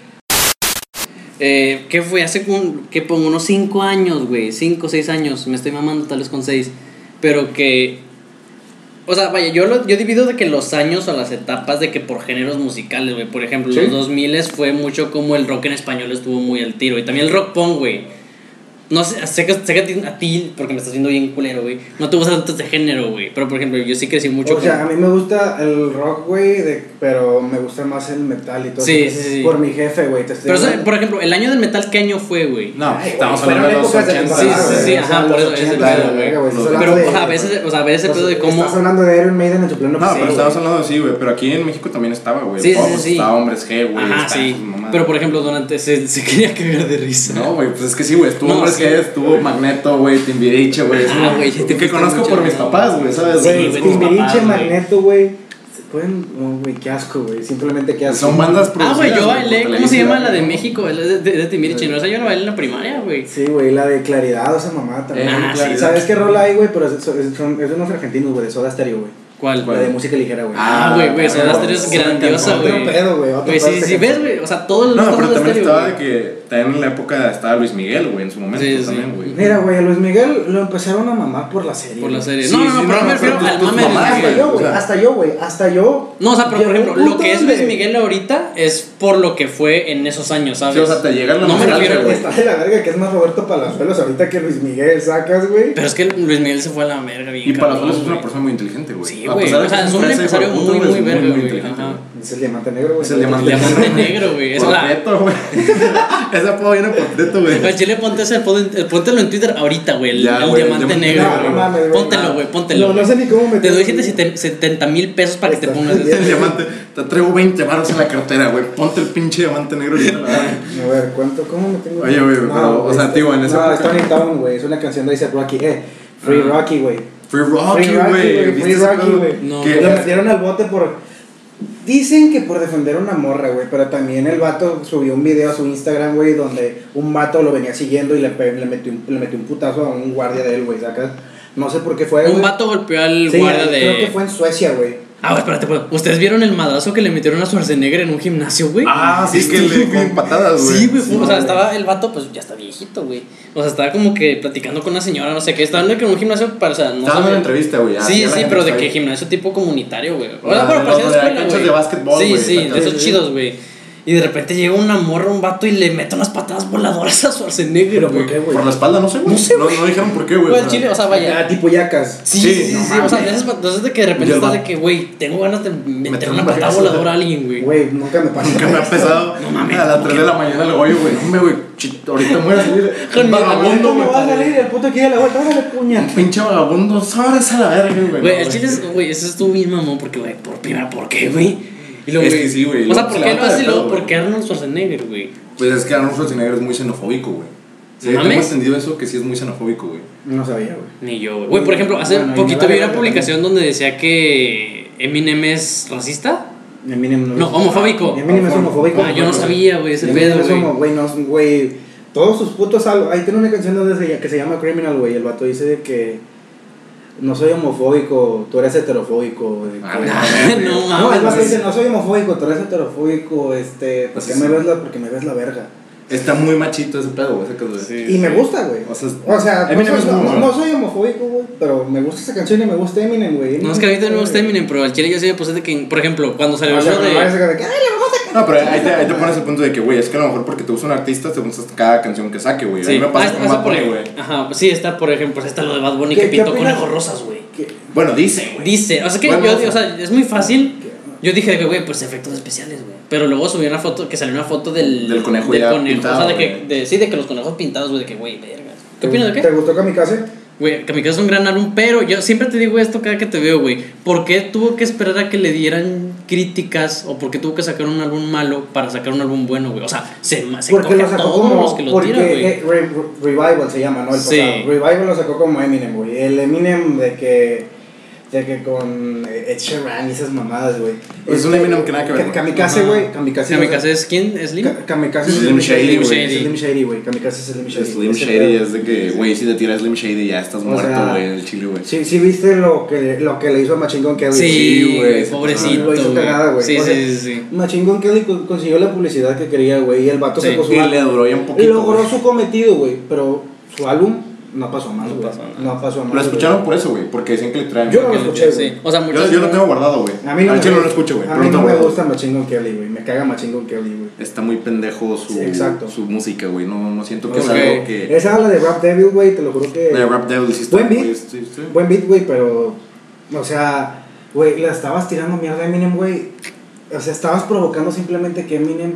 Eh, ¿Qué fue? Hace un, ¿qué pongo? Unos 5 años, güey. 5 o 6 años. Me estoy mamando tal vez con 6. Pero que. O sea, vaya, yo, lo, yo divido de que los años o las etapas de que por géneros musicales, güey. Por ejemplo, Sí. los 2000 fue mucho como el rock en español estuvo muy al tiro. Y también el rock punk, güey. No sé, sé que, sé que a ti- a ti, porque me estás viendo bien culero, güey. No te gusta tanto este género, güey. Pero por ejemplo, yo sí crecí mucho O con- sea, a mí me gusta el rock, güey, de- pero me gusta más el metal y todo Sí, eso. sí, sí. Por mi jefe, güey. Pero, o sea, hablando. por ejemplo, el año del metal, ¿qué año fue, güey? No, Ay, estamos hablando de los épocas de 80. Sí, sí, sí, ajá, por eso, ese 80, pedo, güey. Pero, de- o sea, a veces, o sea, a veces ese pedo de cómo. Estás hablando de Iron Maiden en su pleno No, pero güey. hablando de sí, güey. Pero aquí en México también estaba, güey. Sí, sí. Estaba Hombres G, güey. Estaba sí. Pero por ejemplo, durante. Se, quería cagar de risa. No, güey, pues es que sí, güey. Estuvo Hombres sí. G, estuvo Magneto, güey. Timbiriche, güey. Ah, güey, ya te Que conozco por mis papás, güey, ¿sabes? Güey, Timbiriche. Magneto, güey. se Pueden. No, güey, qué asco, güey. Simplemente qué asco. Son bandas Ah, güey, yo producidas, bailé. ¿Cómo se llama la de México? La de, de, de Timbiriche, ¿no? O sea, yo la bailé en la primaria, güey. Sí, güey, la de Claridad, esa mamá también. Ah, sí. ¿Sabes qué rola hay, güey? Pero es, es, son- es unos argentinos, güey, de Soda Stereo, güey. ¿Cuál? La de música ligera, güey. Ah, güey, güey, Soda Stereo es grandiosa, otro güey. pedo, güey, otro Güey, sí, sí, ves, güey. O sea, todo el No, pero también estaba de güey. que también en la época estaba Luis Miguel, güey, en su momento Sí, también, güey. Mira, güey, a Luis Miguel lo empezaron a mamar por la serie. Por la serie. Sí, no, no, no, pero no, me refiero al tus mame de Hasta yo, güey, hasta yo, güey, hasta yo. No, o sea, pero por ejemplo, lo que es Luis Miguel ahorita es por lo que fue en esos años, ¿sabes? Sí, o sea, te llega la No me refiero, güey. Está de la verga que es más Roberto Palazuelos ahorita que Luis Miguel, sacas, güey. Pero es que Luis Miguel se fue a la verga bien Y cabrón, es una persona muy inteligente, güey. Sí, A güey, o sea, es un empresario muy, muy verga, güey. Es el diamante negro, güey. Es el diamante El diamante negro, güey. Es Por la- teto, güey. Ese apodo viene por teto, güey. Al chile ponte ese, pon- póntelo en Twitter ahorita, güey. El, Ya, el güey, diamante negro, güey. no mames, güey. Póntelo, güey, póntelo. No, no sé ni cómo me Te doy 70 mil pesos para que te Está pongas. El diamante. Te traigo 20 baros en la cartera, güey. Ponte el pinche diamante negro verga. A ver, ¿cuánto? ¿Cómo me tengo? Oye, güey, pero, o sea, tío, en esa No, época- es Tony Town, güey. Es una canción de Isaac Rocky. Eh, Free Ah. Rocky, güey. Free Rocky, Free Rocky, güey. güey, ¿Viste Free ese Rocky, güey. No, Que- Lo metieron al bote por. Dicen que por defender a una morra, güey. Pero también el vato subió un video a su Instagram, güey, donde un vato lo venía siguiendo y le, le, metió, un, le metió un putazo a un guardia de él, güey. ¿Sacas? No sé por qué fue. Un güey. vato golpeó al Sí, guardia creo que de. fue en Suecia, güey. Ah, espérate, pues, ¿ustedes vieron el madrazo que le metieron a Schwarzenegger en un gimnasio, güey? Ah, sí, que le con patadas, güey. Sí, güey, o sea, estaba el vato, pues ya está viejito, güey. O sea, estaba como que platicando con una señora, no sé qué. Estaba en un gimnasio para, o sea, no Estaba dando sabe- una entrevista, güey. ya, Sí, sí, pero de que gimnasio tipo comunitario, güey. O Ah, sea, de parecía escuela, güey. de básquetbol, Sí, sí, de esos chidos, güey. Y de repente llega una morra, un vato y le mete unas patadas voladoras a Schwarzenegger, ¿Pero por güey. qué, güey? Por la espalda, no sé, güey. No sé, güey. No, dijeron por qué, güey. Güey, o al sea, chile, o sea, vaya. Ah, tipo yacas. Sí, Sí, sí, sí, no sí, O sea, de esas entonces de que de repente el estás de que, güey, tengo ganas de meter Meter una un patada voladora a alguien, güey. Güey, nunca me pasó. Nunca me ha pesado. No mames, A las 3 de la mañana el hoyo, güey. No me, güey. Ahorita me voy a salir. Con mi vagabundo, ¿Cómo güey. va a salir el puto que da la vuelta? Órale, puña. Pinche vagabundo, sabes a la verga, güey. Güey, No, al chile, es- güey, eso estuvo bien mamón porque, güey, por primera, ¿por qué, güey? Y luego, Es que sí, güey, O sea, ¿por se qué lo hace luego pedo, por güey. qué Arnold Schwarzenegger, güey? Pues es que Arnold Schwarzenegger es muy xenofóbico, güey. Sí, tengo entendido eso, que sí es muy xenofóbico, güey. No sabía, güey. Ni yo, güey. Güey, por ejemplo, hace Bueno, poquito vi una publicación donde decía que Eminem es racista. Eminem No, homofóbico. Eminem es homofóbico. Ah, yo no sabía, güey, ese Eminem pedo, es güey. güey. no, güey. Todos sus putos algo. Ahí tiene una canción donde se, que se llama Criminal, güey. El vato dice de que no soy homofóbico, tú eres heterofóbico. que- Ah, no No, el vato mames. dice, no soy homofóbico, tú eres heterofóbico, este, ¿por Pues qué sí. me ves la, porque me ves la verga? Está muy machito ese pedo, güey. de- Y me gusta, güey. O sea, O sea, no soy, es muy no, no soy homofóbico, güey, pero me gusta esa canción y me gusta Eminem, güey. No, es que a mí también me gusta Eminem, pero al chile yo sí me puse de que, por ejemplo, cuando salió O sea, lo pero no de... es de que, "Ay, le vamos a No, pero ahí te, ahí te pones el punto de que, güey, es que a lo mejor porque te gusta un artista, te gusta cada canción que saque, güey. A mí Sí, me ah, pasa con eso Bad Bunny, güey. Ajá, pues sí, está, por ejemplo, está lo de Bad Bunny ¿Qué- que pintó conejos rosas, güey. Bueno, dice, güey. Dice, o sea que Bueno, yo, o sea, es muy fácil. Yo dije que, güey, pues efectos especiales, güey. Pero luego subí una foto, que salió una foto del... Del conejo del ya conejo. pintado, o sea, de que, de, sí, de que los conejos pintados, güey, de que, güey, vergas. ¿Qué opinas de ¿Te qué? gustó Kamikaze? Güey, Kamikaze es un gran álbum, pero yo siempre te digo esto cada que te veo, güey. ¿Por qué tuvo que esperar a que le dieran críticas o por qué tuvo que sacar un álbum malo para sacar un álbum bueno, güey? O sea, se, se Porque coge lo a sacó todos como. los que lo porque tiran, güey. eh, Re- Revival se llama, ¿no? El Sí. Revival lo sacó como Eminem, güey. El Eminem de que. De que con Ed Sheeran y esas mamadas, güey. Es un Eminem que nada que ver. Kamikaze, güey. Kamikaze. Kamikaze es quién? ¿Es Slim? Ka- Kamikaze es Slim Shady, güey. Slim Shady, güey. Kamikaze es Slim Shady. Slim Shady es de que, güey, si te tiras Slim Shady ya estás muerto, güey, en el chile, güey. Sí, sí viste lo que, lo que le hizo a Machine Gun Kelly. Sí, Sí, güey, se pobrecito. Lo hizo güey. cagada, güey. Sí, sí, sí, Gun Kelly co- consiguió la publicidad que quería, güey. Y el vato sacó su Y le duró ya un poquito. Logró güey. su cometido, güey. Pero su álbum no pasó más, No güey. pasó a más. No pasó más. Lo escucharon por eso, güey, porque decían que le traen. Yo no lo escuché, sí. güey. O sea, muchos. Yo, yo lo tengo guardado, güey. A mí no Al me, chile no lo escucho, güey. A pero mí lo no tengo me guardado. gusta Machine Gun Kelly, güey. Me caga Machine Gun Kelly, güey. Está muy pendejo su, Sí, exacto. su música, güey. No, no siento que Ok. es algo que. Esa habla de Rap Devil, güey, te lo juro que. De Rap Devil sí está Buen beat. sí, sí. Buen beat, güey, pero. O sea, güey, le estabas tirando mierda a Eminem, güey. O sea, estabas provocando simplemente que Eminem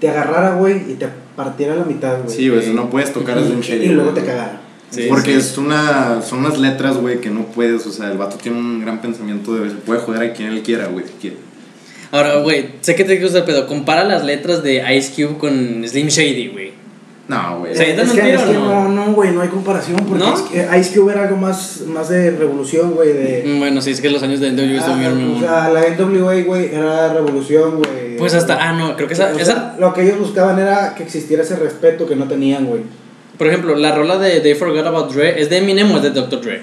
te agarrara, güey, y te partiera a la mitad, güey. Sí, güey, eso no puedes tocar a Slim Shady. Y luego te cagara. Sí, Porque sí. es una, son unas letras, güey, que no puedes. O sea, el vato tiene un gran pensamiento de se puede joder a quien él quiera, güey, si quiere. Ahora, güey, sé que te gusta el pedo. Compara las letras de Ice Cube con Slim Shady, güey. No, güey. ¿Se es que, es o que no? no, güey, no hay comparación. Porque ¿No? es que Ice Cube era algo más, más de revolución, güey, de. Mm, Bueno, sí, es que los años de NWA Ah, estuvieron muy o sea, la NWA, güey, era revolución, güey. Pues hasta, ah, no, creo que esa, O sea, esa, Lo que ellos buscaban era que existiera ese respeto que no tenían, güey. Por ejemplo, la rola de They Forgot About Dre, ¿es de Eminem o es de Dr. Dre?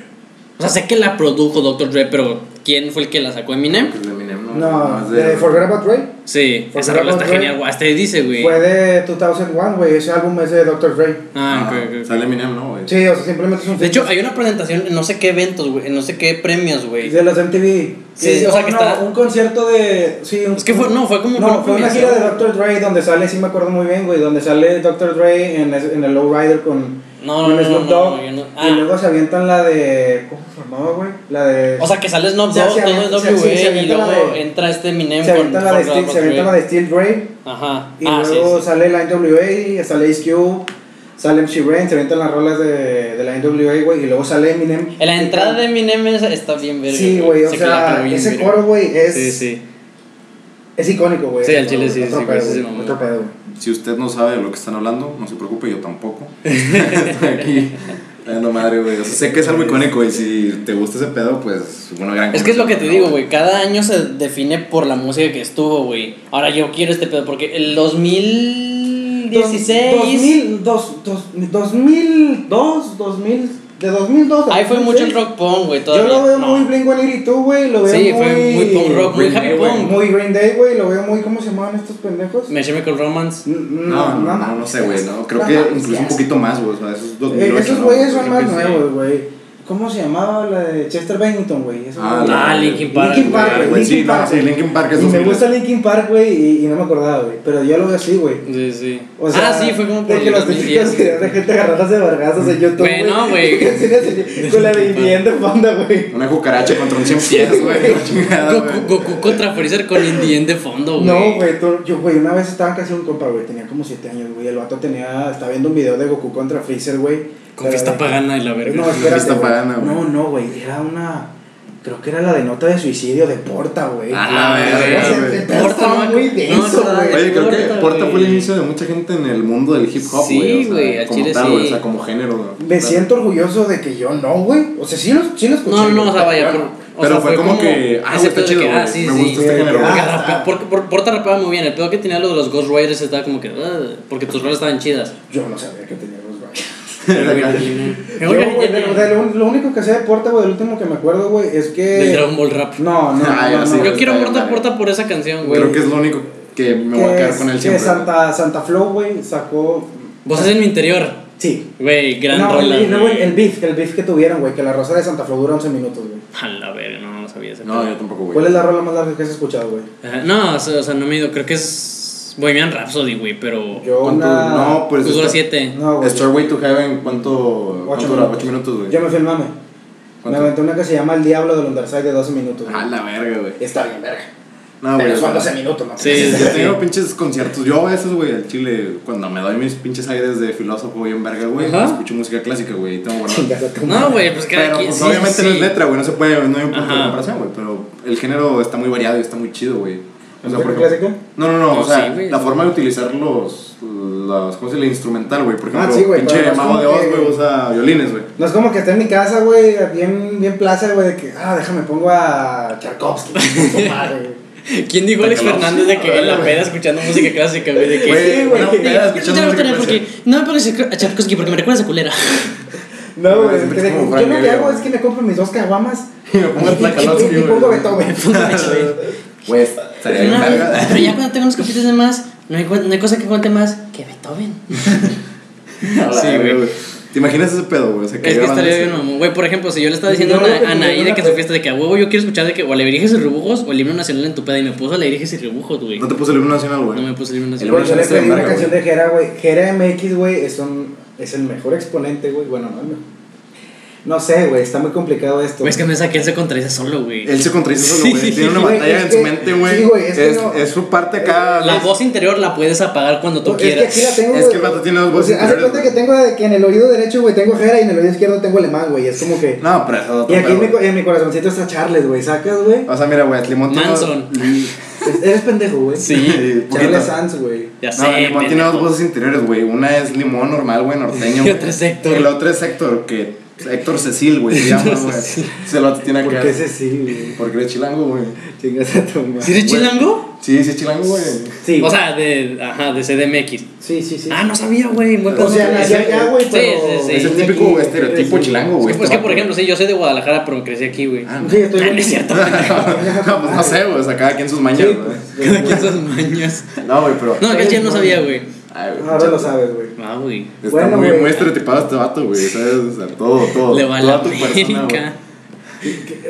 O sea, sé que la produjo Dr. Dre, pero ¿quién fue el que la sacó Eminem? Eminem, no. No, es de Forget About Dre Sí, Forgot esa rola está Dre genial, güey. Hasta ahí dice, güey. fue de 2001, güey. Ese álbum es de Dr. Dre. Ah, Ah, ok, ok, ok. Sale Eminem, ¿no, güey? Sí, o sea, simplemente es un. De hecho, hay una presentación en no sé qué eventos, güey, en no sé qué premios, güey. de los MTV. Sí, o sea, que no, está- Un concierto de. Sí, un, Es que fue, no, fue como No, fue una gira de. Dr. Dre donde sale, sí me acuerdo muy bien, güey, donde sale Dr. Dre en, en el Lowrider con, No, no, no, Snoop no, Dogg. no, yo no- Y ah. luego se avientan la de. ¿Cómo se llamaba, güey? La de. O sea, que sale Snoop Dogg, todo es sí, se WA y luego de- entra este Eminem se avientan la de, Steel, se avientan la de Steel Dre. Ajá. Y ah, sí, luego sí. sale la NWA, sale Ice Cube, sale MC Ren, se avientan las rolas de, de la NWA, güey, y luego sale Eminem. En la entrada de Eminem está bien verga. Sí, güey, o Se sea, ese coro, güey, es, Sí, sí. es icónico, güey. Sí, al chile sí, sí, güey, sí, sí, güey, otro pedo, güey. Si usted no sabe de lo que están hablando, no se preocupe, yo tampoco. Estoy aquí. No madre, güey. O sea, sé que es algo icónico y si te gusta ese pedo, pues una gran Es que es lo que te digo, güey. Cada año se define por la música que estuvo, güey. Ahora yo quiero este pedo porque el 2016. 2000, dos, dos, 2002, 2000, de 2002 a Ahí fue 2006, mucho el rock punk, güey. Yo lo veo No. muy Blink 182, güey, lo veo Sí, muy... fue muy punk rock, muy Green happy Day, güey. punk. Muy Green Day, güey, lo veo muy, ¿cómo se llamaban estos pendejos? My Chemical Romance. No, no, no, no sé, güey. No, creo No que incluso un poquito más, güey. O sea, esos 2008. Eh, esos ¿no? güeyes son más nuevos, güey. ¿Cómo se llamaba la de Chester Bennington, güey? Ah. Ah, Linkin Park, Linkin Park, güey, güey. sí, Linkin no, Park, sí, güey. Linkin Park es Y me 2000. gusta Linkin Park, güey, y, y no me acordaba, güey. Pero yo lo veo así, güey. Sí, sí. O sea, ah, sí, fue como por de que los 2010. típicos videos de gente agarrándose de vergazos en YouTube. Güey, no, güey. Con la de Indien de fondo, güey. Una cucaracha contra un 100 pies, güey. Goku, güey. Goku contra Freezer con Indien de fondo, güey. No, güey, yo, güey, una vez estaba de un compa, güey, tenía como 7 años, güey, el vato tenía, estaba viendo un video de Goku contra Freezer, güey. Con pero fiesta de- pagana y la verga. No, espérate, Fiesta pagana, güey. No, no, güey, era una, creo que era la de nota de suicidio de Porta, güey. Ah, güey. Porta, estaba muy no, denso, no, güey. Oye, creo que Porta, fue el inicio de mucha gente en el mundo del hip hop, Sí, güey. o sea, güey, al como chile tal, sí. güey, O sea, como género. güey. Me siento orgulloso de que yo no, güey. O sea, sí lo, sí lo escuché. No, no, o sea, vaya, pero sea, fue como que, ah, ese está pedo de chido, que, ah, güey, sí, me sí. gusta este Sí, género. ah, Porta rapeaba muy bien. El pedo que tenía lo de los Ghost Riders estaba como que. "Ah", porque tus rolas estaban chidas. Yo no sabía que tenía lo, lo único que sé de Porta, güey, el último que me acuerdo, güey, es que. Del Dragon Ball Rap. No, no, Ah, no, Yo quiero Porta bien, Porta por esa canción, güey. Creo que es lo único que me voy a que quedar es- con él que siempre. Santa, Santa Flow, güey, sacó. Vos en mi interior. Sí. Güey, gran no, rola. el, no, güey. el beef, el beef que tuvieron, güey, que la rosa de Santa Flow dura 11 minutos, güey. A la verga, no, no sabía ese No, pedo. yo tampoco, güey. ¿Cuál es la rola más larga que has escuchado, güey? No, o sea, o sea, no me he ido. Creo que es Bohemian Rhapsody, güey, pero. Yo ¿Cuánto? una... No, pues. Pues dura está- 7. No, güey. Starway to Heaven, ¿cuánto, cuánto dura? minutos. 8 minutos, güey. Yo me fui el mame. Me aventé una que se llama El Diablo del Underside de 12 minutos. güey. A la verga, güey. Está bien, verga. No, Pero güey. son o sea, 12 minutos, ¿no? Sí, Yo sí, he tenido sí. pinches conciertos. Yo a veces, güey, al chile, cuando me doy mis pinches aires de filósofo bien verga, güey, Ajá. escucho música clásica, güey, y tengo guardado. No, güey, pues cada Pero, quien. pues, sí, obviamente no sí. es letra, güey, no se puede, no hay un punto de Ajá. comparación, güey, pero el género está muy variado y está muy chido, güey. O sea, ¿Música por ejemplo- clásica? No, no, no, No, o sea, sí, la forma de utilizar los, los ¿cómo se dice? instrumental, güey, por Ah, ejemplo, sí, güey, pinche no mago de como Oz, que- güey, usa violines, güey. No es como que esté en mi casa, güey, bien, bien plaza, güey, de que, ah, déjame pongo a Tchaikovsky. ¿Quién dijo Alex. Fernández de que en la peda escuchando música clásica, güey? De que. Güey, Sí, güey. peda escuchando no, música porque, clásica. no me pones a Tchaikovsky porque me recuerdas a culera. No, Güey, yo lo que hago es que me compro mis dos caguamas Y me pongo Beethoven. Güey, estaría bien No, verga. pero ya cuando tengo unos capítulos de más, no hay, no hay cosa que cuente más que Beethoven. Sí, güey. ¿Te imaginas ese pedo, güey? O sea, Es que estaría bien, mamón. Güey, por ejemplo, si yo le estaba diciendo Yo a que Anaí de que en una su fiesta de que a huevo yo quiero escuchar de que o alebrijes y rebujos o el himno nacional en tu peda y me puso alebrijes y rebujos, güey. No te puse el himno nacional, güey. No me puse el himno El nacional. Güey, yo le pedí una canción de Jera, güey. Jera MX, güey, es, un- es el mejor exponente, güey. Bueno, no, no. No sé, güey, está muy complicado esto. Güey, es que no es a que él se contradice solo, güey. Él se contradice solo, güey. Sí. Tiene una batalla es en que- su mente, güey. sí, güey, es que es, no- es su parte acá. La es- voz interior la puedes apagar cuando tú Es que quieras. aquí la tengo. Es que el vato tiene dos O voces sea, Haz de cuenta que tengo de que en el oído derecho, güey, tengo Jera y en el oído izquierdo tengo alemán, güey. Es como que. No, pero eso Y aquí pedo, en mi, en mi corazoncito está Charles, güey. ¿Sacas, güey? O sea, mira, güey, Limón Manson. Es- Eres pendejo, güey. Sí. Charles Sanz, güey. Ya No, sé. Limón tiene dos voces interiores, güey. Una es Limón normal, güey, norteño. Y otra es Héctor. El otro es Héctor, que. Héctor Cecil, güey, se llama, güey. Se lo tiene ¿Por acá. qué ese sí, güey? Porque eres chilango, güey. Chingas a tu madre. ¿Sí eres chilango? Sí, sí, es chilango, güey. Sí. O sea, de, ajá, de CDMX. sí, sí, sí. Ah, no sabía, güey. o sea, nací allá, güey, pero. sí, sí. Es el típico aquí, estereotipo sí. chilango, güey. pues que, por ejemplo, sí, yo soy de Guadalajara, pero me crecí aquí, güey. Ah, Sí, estoy Ah, no es cierto. no, pues no sé, güey. O sea, cada quien sus mañas, pues, Cada quien sus mañas. No, güey, pero. No, que ya no sabía, güey. Ay, güey, Ahora lo sabes, güey. Ah, güey. Está Bueno, muy, güey. muy estereotipado este vato, güey. ¿Sabes? O sea, todo, todo. Le va a la América. Güey, ¿qué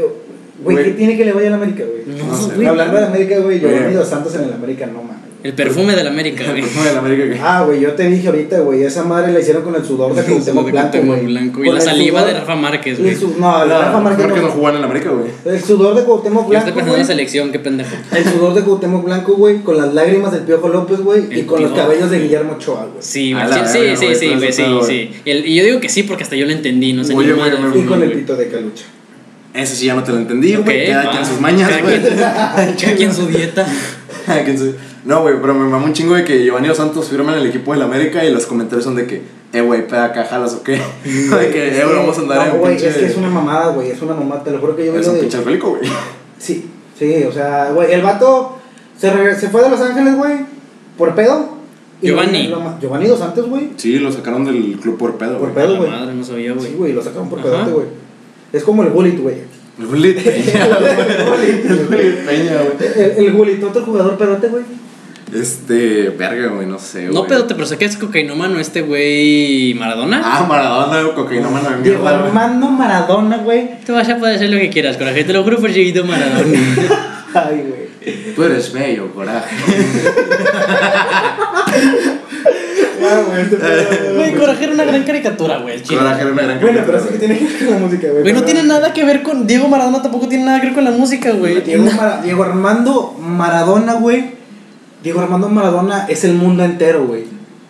Güey. tiene que le vaya a la América, güey? No, No sé. Hablando de América, güey, yo he venido Santos en el América, no mames. El perfume de la América, güey. El perfume de la América, güey. Ah, güey, yo te dije ahorita, güey, esa madre la hicieron con el sudor de Cuauhtémoc Blanco, güey. Blanco. Y Con la saliva sudor- de Rafa Márquez, güey. su- No, la Rafa Márquez no no. jugó en el América, güey. El sudor de Cuauhtémoc Blanco, güey. en la selección, qué pendejo. El sudor de Cuauhtémoc Blanco, güey, con las lágrimas del Piojo López, güey, y con los cabellos de Guillermo Ochoa, güey. Sí, güey. Sí, sí, sí, güey, sí, sí. Y, yo digo que sí porque hasta yo lo entendí, no sé ni madre. Y con el pito de calucha. Ese sí ya no te lo entendí, güey. Cada quien sus mañas, güey. Cada quien su dieta. No, güey, pero me mamó un chingo de que Giovanni Dos Santos firma en el equipo del América y los comentarios son de que, eh, güey, peda acá, jalas o qué. de que, eh, güey, vamos a andar no, en güey, pinche. es que es una mamada, güey, es una mamada, te lo juro que yo Es un de... pinche alcohólico, güey. Sí, sí, o sea, güey, el vato se, se fue de Los Ángeles, güey, por pedo. Giovanni. lo- lo- Giovanni Dos Santos, güey. Sí, lo sacaron del club por pedo, Por güey. pedo, La güey. madre, no sabía, Sí, güey. lo sacaron por pedote, güey. Es como el Gullit, güey. El Gullit Peña, güey. El Gullit Peña, güey. El, el Gullit, otro jugador pedote, güey. Este, verga, güey, no sé, güey. No, pedote, pero sé que es cocainómano este güey Maradona. Ah, Maradona, cocaína, mano de Diego mierda, güey. Armando Maradona, güey. Tú vas a poder hacer lo que quieras, coraje. Te lo juro por Dieguito Maradona. Ay, güey. Tú eres bello, coraje. Ah, güey, este pedo, Güey, coraje era una gran caricatura, güey. Coraje era una gran Bueno, pero eso caricatura, que tiene que ver con la música, güey. Güey, no tiene nada que ver con. Diego Maradona tampoco tiene nada que ver con la música, güey. Diego, Mara- Diego Armando Maradona, güey. Diego Armando Maradona es el mundo entero, güey.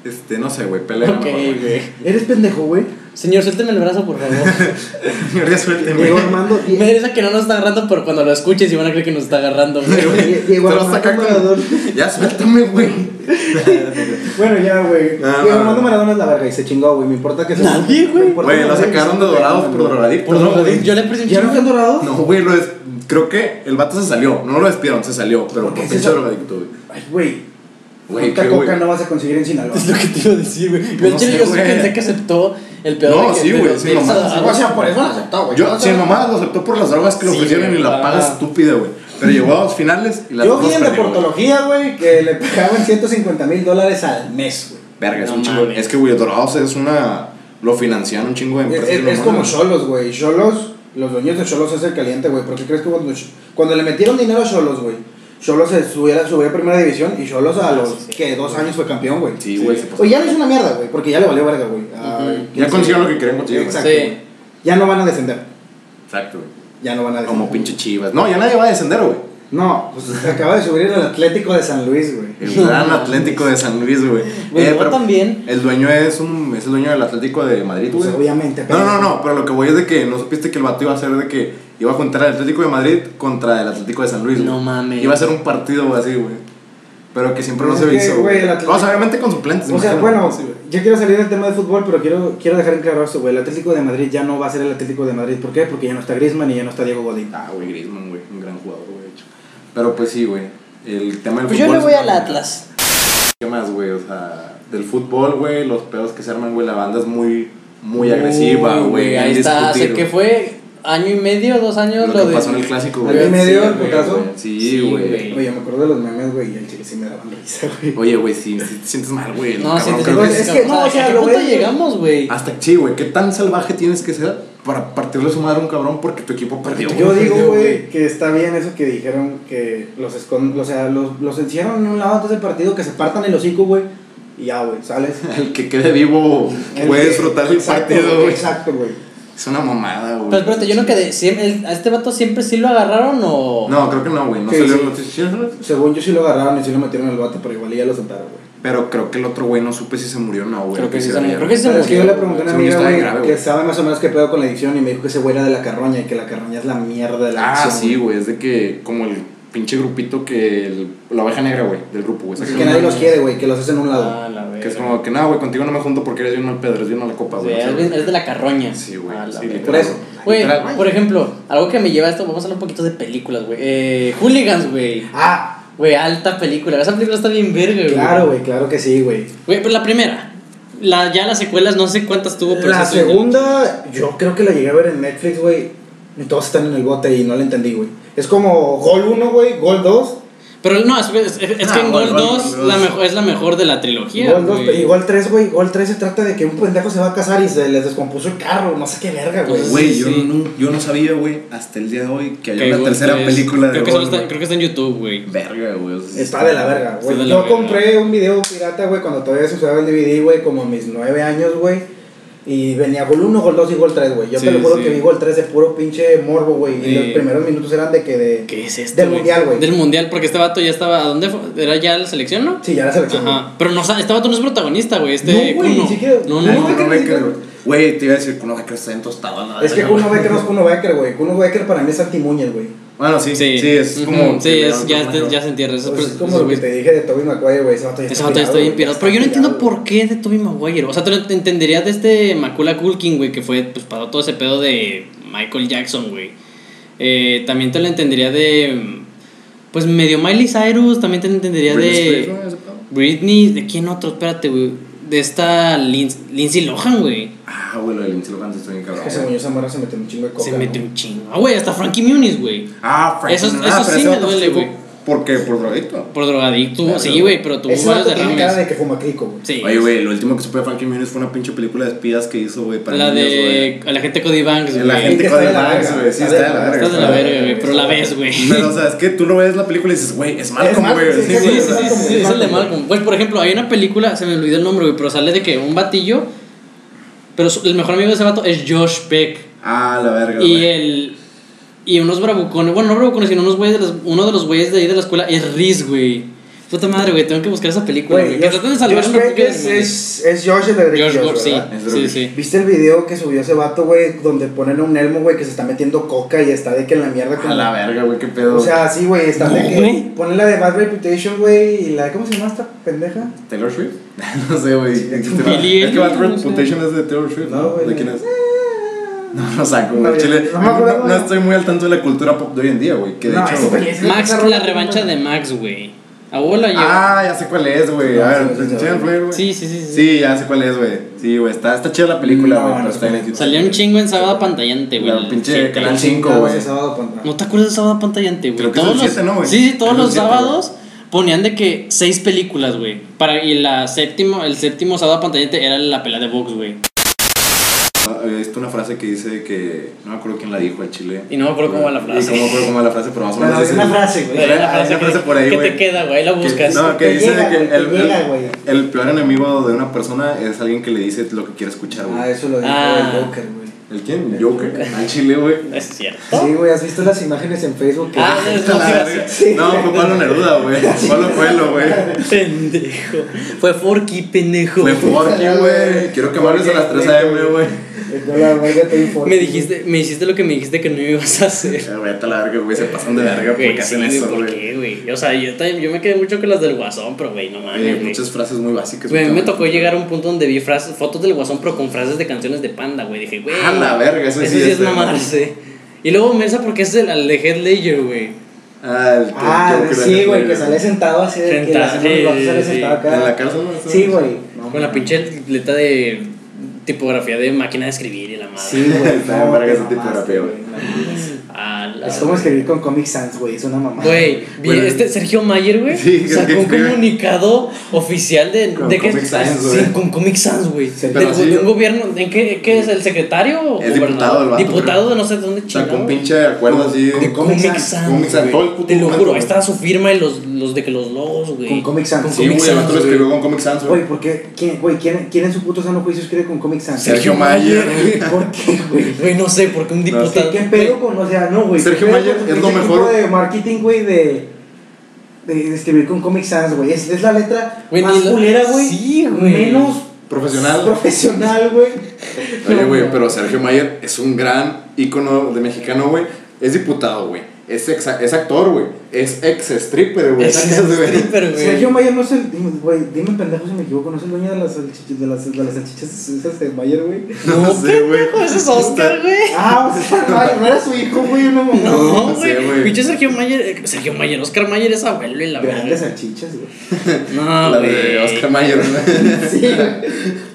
Este, no sé, güey, pelea. Ok, güey. Eres pendejo, güey. Señor, suélteme el brazo, por favor. Señor, ya suélteme. Diego Armando. Me interesa que no nos está agarrando, pero cuando lo escuches, van a creer que nos está agarrando, güey. Die- Diego Te lo Armando Maradona. Ya suéltame, güey. Bueno, ya, güey. Diego no, Armando. Maradona es la verga y se chingó, güey. Me importa que se. Nadie, güey. Güey, lo se- sacaron de dorados por drogadicto. Por ¿no, drogadicto. Yo le presenté ¿Ya no están dorados? No, güey, lo des... creo que el vato se salió. No lo despidieron, se salió. Pero ¿Por pinche drogadicto, güey. Ay, güey. Güey, coca güey. no vas a conseguir en Sinaloa. Es lo que te iba a decir, güey. Yo, No sé, yo sí güey. pensé que aceptó el pedo No, de que- sí, güey, nomás. de- O sea, por eso lo aceptó, güey. Yo, si mamá lo aceptó por las drogas que le Sí, ofrecieron y la paga estúpida, güey. Pero llegó a dos finales y las Yo vi en deportología, güey, que le pagaban 150 mil dólares al mes, güey. Verga, es No un chingo. Es que, güey, Dorados es una. Lo financian un chingo de Es, empresas. es- como. Cholos, güey. Cholos, los dueños de Cholos es el caliente, güey. ¿Por qué crees que cuando, cuando le metieron dinero a Cholos, güey? Cholos se subiera, a primera división y Cholos a los que dos años fue campeón, güey. Sí, güey. se pasó. Oye, ya no hizo una mierda, güey, porque ya le valió verga, güey. Ay, Ya consiguieron lo que querían conseguir. Exacto. Ya no van a descender. Exacto, güey. Ya no van a descender. Como pinche chivas. No, ya nadie va a descender, güey. No, pues se acaba de subir el Atlético de San Luis, güey. El gran Atlético de San Luis, güey. Güey, Eh, pero también. El dueño es un es el dueño del Atlético de Madrid, Pues güey. obviamente. No, no, no, pero lo que voy es de que no supiste que el vato iba a hacer de que iba a juntar al Atlético de Madrid contra el Atlético de San Luis. No mames. Iba a ser un partido así, güey. Pero que siempre no se hizo. el Atlético- O sea, obviamente con suplentes. O sea, bueno, sí, yo quiero salir del tema de fútbol, pero quiero, quiero dejar en claro esto, güey. El Atlético de Madrid ya no va a ser el Atlético de Madrid. ¿Por qué? Porque ya no está Griezmann y ya no está Diego Godín. Ah, güey, Griezmann, güey. Un gran jugador, güey, de hecho. Pero pues sí, güey. El tema del Pues yo fútbol. le voy al Atlas. ¿Qué más, güey? O sea, del fútbol, güey, los pedos que se arman, güey. La banda es muy, muy agresiva, güey. Ahí está. discutir, Sé que güey. fue. Año y medio, dos años, Lo lo, que de. pasó en el clásico, ¿Año y güey. medio el güey, putazo? güey. Sí, Sí, güey. güey. Oye, me acuerdo de los memes, güey, y el chile sí me daban risa, güey. Oye, güey, sí, sí te sientes mal, güey. No, cabrón, sí, te creo es que- no, o sea, ¿a qué lo ves- llegamos, güey? Hasta sí, güey, ¿qué tan salvaje tienes que ser para partirle su madre a un cabrón porque tu equipo perdió? Yo güey? digo, güey, güey. que está bien eso que dijeron que los escon o sea, los, los encierran en un lado antes del partido, que se partan el hocico, güey, y ya, güey, sales. El que quede vivo El puede disfrutar el exacto, partido, güey. Exacto, güey. Es una mamada, güey. Pero espérate, yo no quedé. ¿siem- el- ¿A este vato siempre sí lo agarraron o.? No, creo que no, güey. No salió sí. noticias. Según yo sí lo agarraron y sí lo metieron al bate, pero igual ya lo sentaron, güey. Pero creo que el otro güey no supe si se murió o no, güey. Creo que sí se se murió. Creo que sí se Pero es que yo murió. le pregunté a una amiga, güey, que sabe más o menos qué pedo con la adicción y me dijo que ese güey era de la carroña y que la carroña es la mierda de la Ah, adicción. sí, güey. Es de que como el pinche grupito que. el- la oveja negra, güey, del grupo, güey. Así Saca que nadie los quiere, güey, que los hacen a un lado. Ah, la Que es como que, no, güey, contigo no me junto porque eres bien mal pedo, eres bien mala copa, güey. es, de la carroña. Sí, güey. Ah, Sí. Por eso. Güey, por ejemplo, algo que me lleva a esto, vamos a hablar un poquito de películas, güey. Eh, Hooligans, güey. Ah, Güey, alta película. Esa película está bien verga, güey. claro, güey, claro que sí, güey. Güey, pero la primera. La, ya las secuelas, no sé cuántas tuvo, pero La segunda, yo creo que la llegué a ver en Netflix, güey. Y todos están en el bote y no la entendí, güey. Es como Gol 1, güey, Gol 2. Pero no, es, es- es Ah, que en Gol, Gol Gol, 2 Gol la 2. mejor, es la mejor de la trilogía. Gol 2 güey. y Gol 3, güey. Gol 3 se trata de que un pendejo se va a casar y se les descompuso el carro. No sé qué verga, güey. Pues, Güey, Sí, yo, sí. no, yo no sabía, güey, hasta el día de hoy que había una Gol tercera 3. película de creo que, está, creo que está en YouTube, güey. Verga, güey. o sea, Está de la verga, güey. Yo verga. compré un video pirata, güey, cuando todavía se usaba el DVD, güey, como a mis 9 años, güey. Y venía Gol 1, Gol 2 y Gol 3, güey. Yo Sí, te lo juro sí. que vi Gol 3 de puro pinche morbo, güey. Y los primeros minutos eran de que de. ¿Qué es esto? Del güey? mundial, güey. Del mundial, porque este vato ya estaba. ¿A dónde fue? ¿Era ya la selección, no? Sí, ya la selección. Ajá. Pero no, este vato no es protagonista, güey. Este No, güey, ni siquiera- No, No, no. No, güey. Te iba a decir Kuno Becker está en tostado. Es que Kuno Becker no es Kuno Becker, güey. Kuno Becker para mí es Santi Muñez, güey. Bueno, sí, sí, Sí, es como. Sí, es, ya, te- ya se entiende. Eso, Pues pues, es como eso, lo que güey. te dije de Tobey Maguire, güey. Ese vato ya está vato ya está bien pirado, pirado. Pero yo no entiendo por qué de Tobey Maguire. O sea, tú te entenderías de este Macula Culkin, güey, que fue pues para todo ese pedo de Michael Jackson, güey. Eh, también te lo entendería de. Pues medio Miley Cyrus. También te entendería Britney de. Spears, ¿no? Ese pedo. Britney. ¿De quién otro? Espérate, güey. De esta Lin- Lindsay Lohan, güey. Ah, güey, lo de Lindsay Lohan está bien cabrón. Es que según yo, esa morra se metió un chingo de coca. Se ¿no? metió un chingo. Ah, güey, hasta Frankie Muniz, güey. Ah, Frank. Eso- ah, eso sí ese me duele, güey. ¿Por qué? ¿Por drogadicto? Por drogadicto. Claro, sí, güey, pero tuvo varios tiene cara derrames. de que fuma crico, güey. Sí. Oye, güey, lo último que supe de Frankie Muniz fue una pinche película de espías que hizo, güey, para La niños, de la gente Cody Banks, güey. güey. La gente la Banks, güey. Sí, está de la verga. Estás de la verga, güey, pero la ves, güey. Pero, o sea, es que tú lo ves la película y dices, güey, es Malcolm, güey. sí, Sí, Sí, güey, es el de Malcolm. Pues, por ejemplo, hay una película, se me olvidó el nombre, güey, pero sale de que un batillo, pero el mejor amigo de ese vato es Josh Peck. Ah, la verga, Y güey. el. Y unos bravucones, bueno, no bravucones, sino unos güeyes de los- uno de los güeyes de ahí de la escuela es Riz, güey. Puta madre, güey, tengo que buscar esa película, güey. Que tratan de salvar Josh Peck es, es, es Josh el de Drake y Josh sí. Sí, sí. ¿Viste el video que subió ese vato, güey? Donde ponen a un elmo, güey, que se está metiendo coca y está de que en la mierda A como... la verga, güey, qué pedo. O sea, sí, güey, está de que... Ponen la de Bad Reputation, güey, y la de... ¿Cómo se llama esta pendeja? ¿Taylor Swift? no sé, güey. Sí. Es que Bad Eilish, no sé. Reputation es de Taylor Swift, No, ¿no? güey. ¿De quién es? No, no saco, No, güey. Chile. no me acuerdo, No, no estoy muy al tanto de la cultura pop de hoy en día, güey. Que de No, hecho. es- Max, la revancha de Max, güey. Abuela lleva. Ah, ya sé cuál es, güey. No, A sí, ver, sí, sí, ¿te el flyer, güey? Sí, sí, sí, sí. Sí, ya sé cuál es, güey. Sí, güey. Está, está chida la película, No, güey. no pero está en el. Salió un chingo en sábado pantallante, güey. Pinche. Canal 5, Cada güey. ese sábado, pantalla. ¿No te acuerdas de sábado pantallante, güey? Creo que Todos el los- siete, ¿no, güey? Sí, sí, todos los sábados ponían de que seis películas, güey. Para, y la séptimo, el séptimo sábado pantallante era la pelea de box, güey. Había visto una frase que dice que. No me acuerdo quién la dijo al chile. Y no me acuerdo cómo va la Y frase. no me acuerdo cómo va la frase, pero más o menos. Bueno, es una frase, güey. Hay una frase por ahí, que güey. te queda, güey. Ahí la Que- buscas. no, que Te dice llega, que el, llega, el- güey. el peor enemigo de una persona es alguien que le dice lo que quiere escuchar, güey. Ah, eso lo dijo Ah. el Joker, güey. ¿El quién? ¿Joker? Al chile, güey. Es cierto. Sí, güey, ¿has visto las imágenes en Facebook? que- Ah, es la. Sí. No, fue Pablo Neruda, güey. Pablo Coelho, güey. Pendejo. Fue Forky, pendejo. Fue Forky, güey. Quiero quemarles a las 3 AM, güey. Me dijiste, me hiciste lo que me dijiste que no ibas a hacer. Ya, güey, a la verga, güey. Se pasan de verga porque hacen sí, eso, ¿por güey. qué, güey? O sea, yo, también, yo me quedé mucho con las del guasón, pero, güey, no mames. Muchas frases muy básicas. Güey, a mí me tocó llegar a un punto donde vi frases, fotos del guasón, pero con frases de canciones de panda, güey. Dije, güey. A la verga, eso sí es es mamarse. Y luego me esa porque es el, el de Head Ledger, güey. Ah, el Ah, sí, el- güey, que sale sentado así de que Sentado, la sí, sale sí. sentado acá. En la cárcel, ¿no? Sí, güey. No, Con la pinche letra de tipografía de máquina de escribir y la madre. Sí, güey. Esa mamaste, tipografía, güey. La- Es como escribir con Comic Sans, güey. Es una mamada. Güey, Bueno. este Sergio Mayer, güey, Sí, sacó un comunicado oficial de, Con de que Comic Sans, sí, con Comic Sans, güey. Sí, De, sí. de un gobierno, ¿en qué, qué es el secretario o Es gobernador? diputado el vato, Diputado creo. de no sé de dónde chingado. un pinche acuerdo así. de Con Comic Sans. Comic Sans, güey. todo el puto Te lo juro, ahí está su firma y los, los de que los logos, güey. Con Comic Sans. Con Sí, güey, Comic el vato lo escribió con Comic Sans, Güey, güey. ¿por qué? ¿Quién, güey, ¿quién, ¿quién en su puto sano juicio escribe con Comic Sans? Sergio Mayer. ¿Por qué, güey? Güey, no sé, porque un diputado. ¿Qué, qué pedo con, o sea, no, güey? Sergio ¿qué pedo Mayer es lo tipo mejor. de marketing, güey, de, de, escribir con Comic Sans, güey. Es, es la letra más culera, güey. Sí, güey. Menos Profesional. profesional, güey. Oye, güey, pero Sergio Mayer es un gran ícono de mexicano, güey. Es diputado, güey. Es, ex- es actor, güey. Es ex stripper, güey. Es stripper, güey. Sergio Mayer no es el. Dime, güey, dime pendejo si me equivoco, no es el dueño de las salchichas, de las, de las salchichas esas de Mayer, güey. No, No sé, güey. ese es Oscar, güey. Ah, o sea, no, no era su hijo, güey, una mamá. No, güey. güey. Pinche Sergio Mayer. eh, Sergio Mayer, Oscar Mayer es abuelo y la Grandes verdad. salchichas, güey. No, La güey. de Oscar Mayer, ¿no? Sí, güey.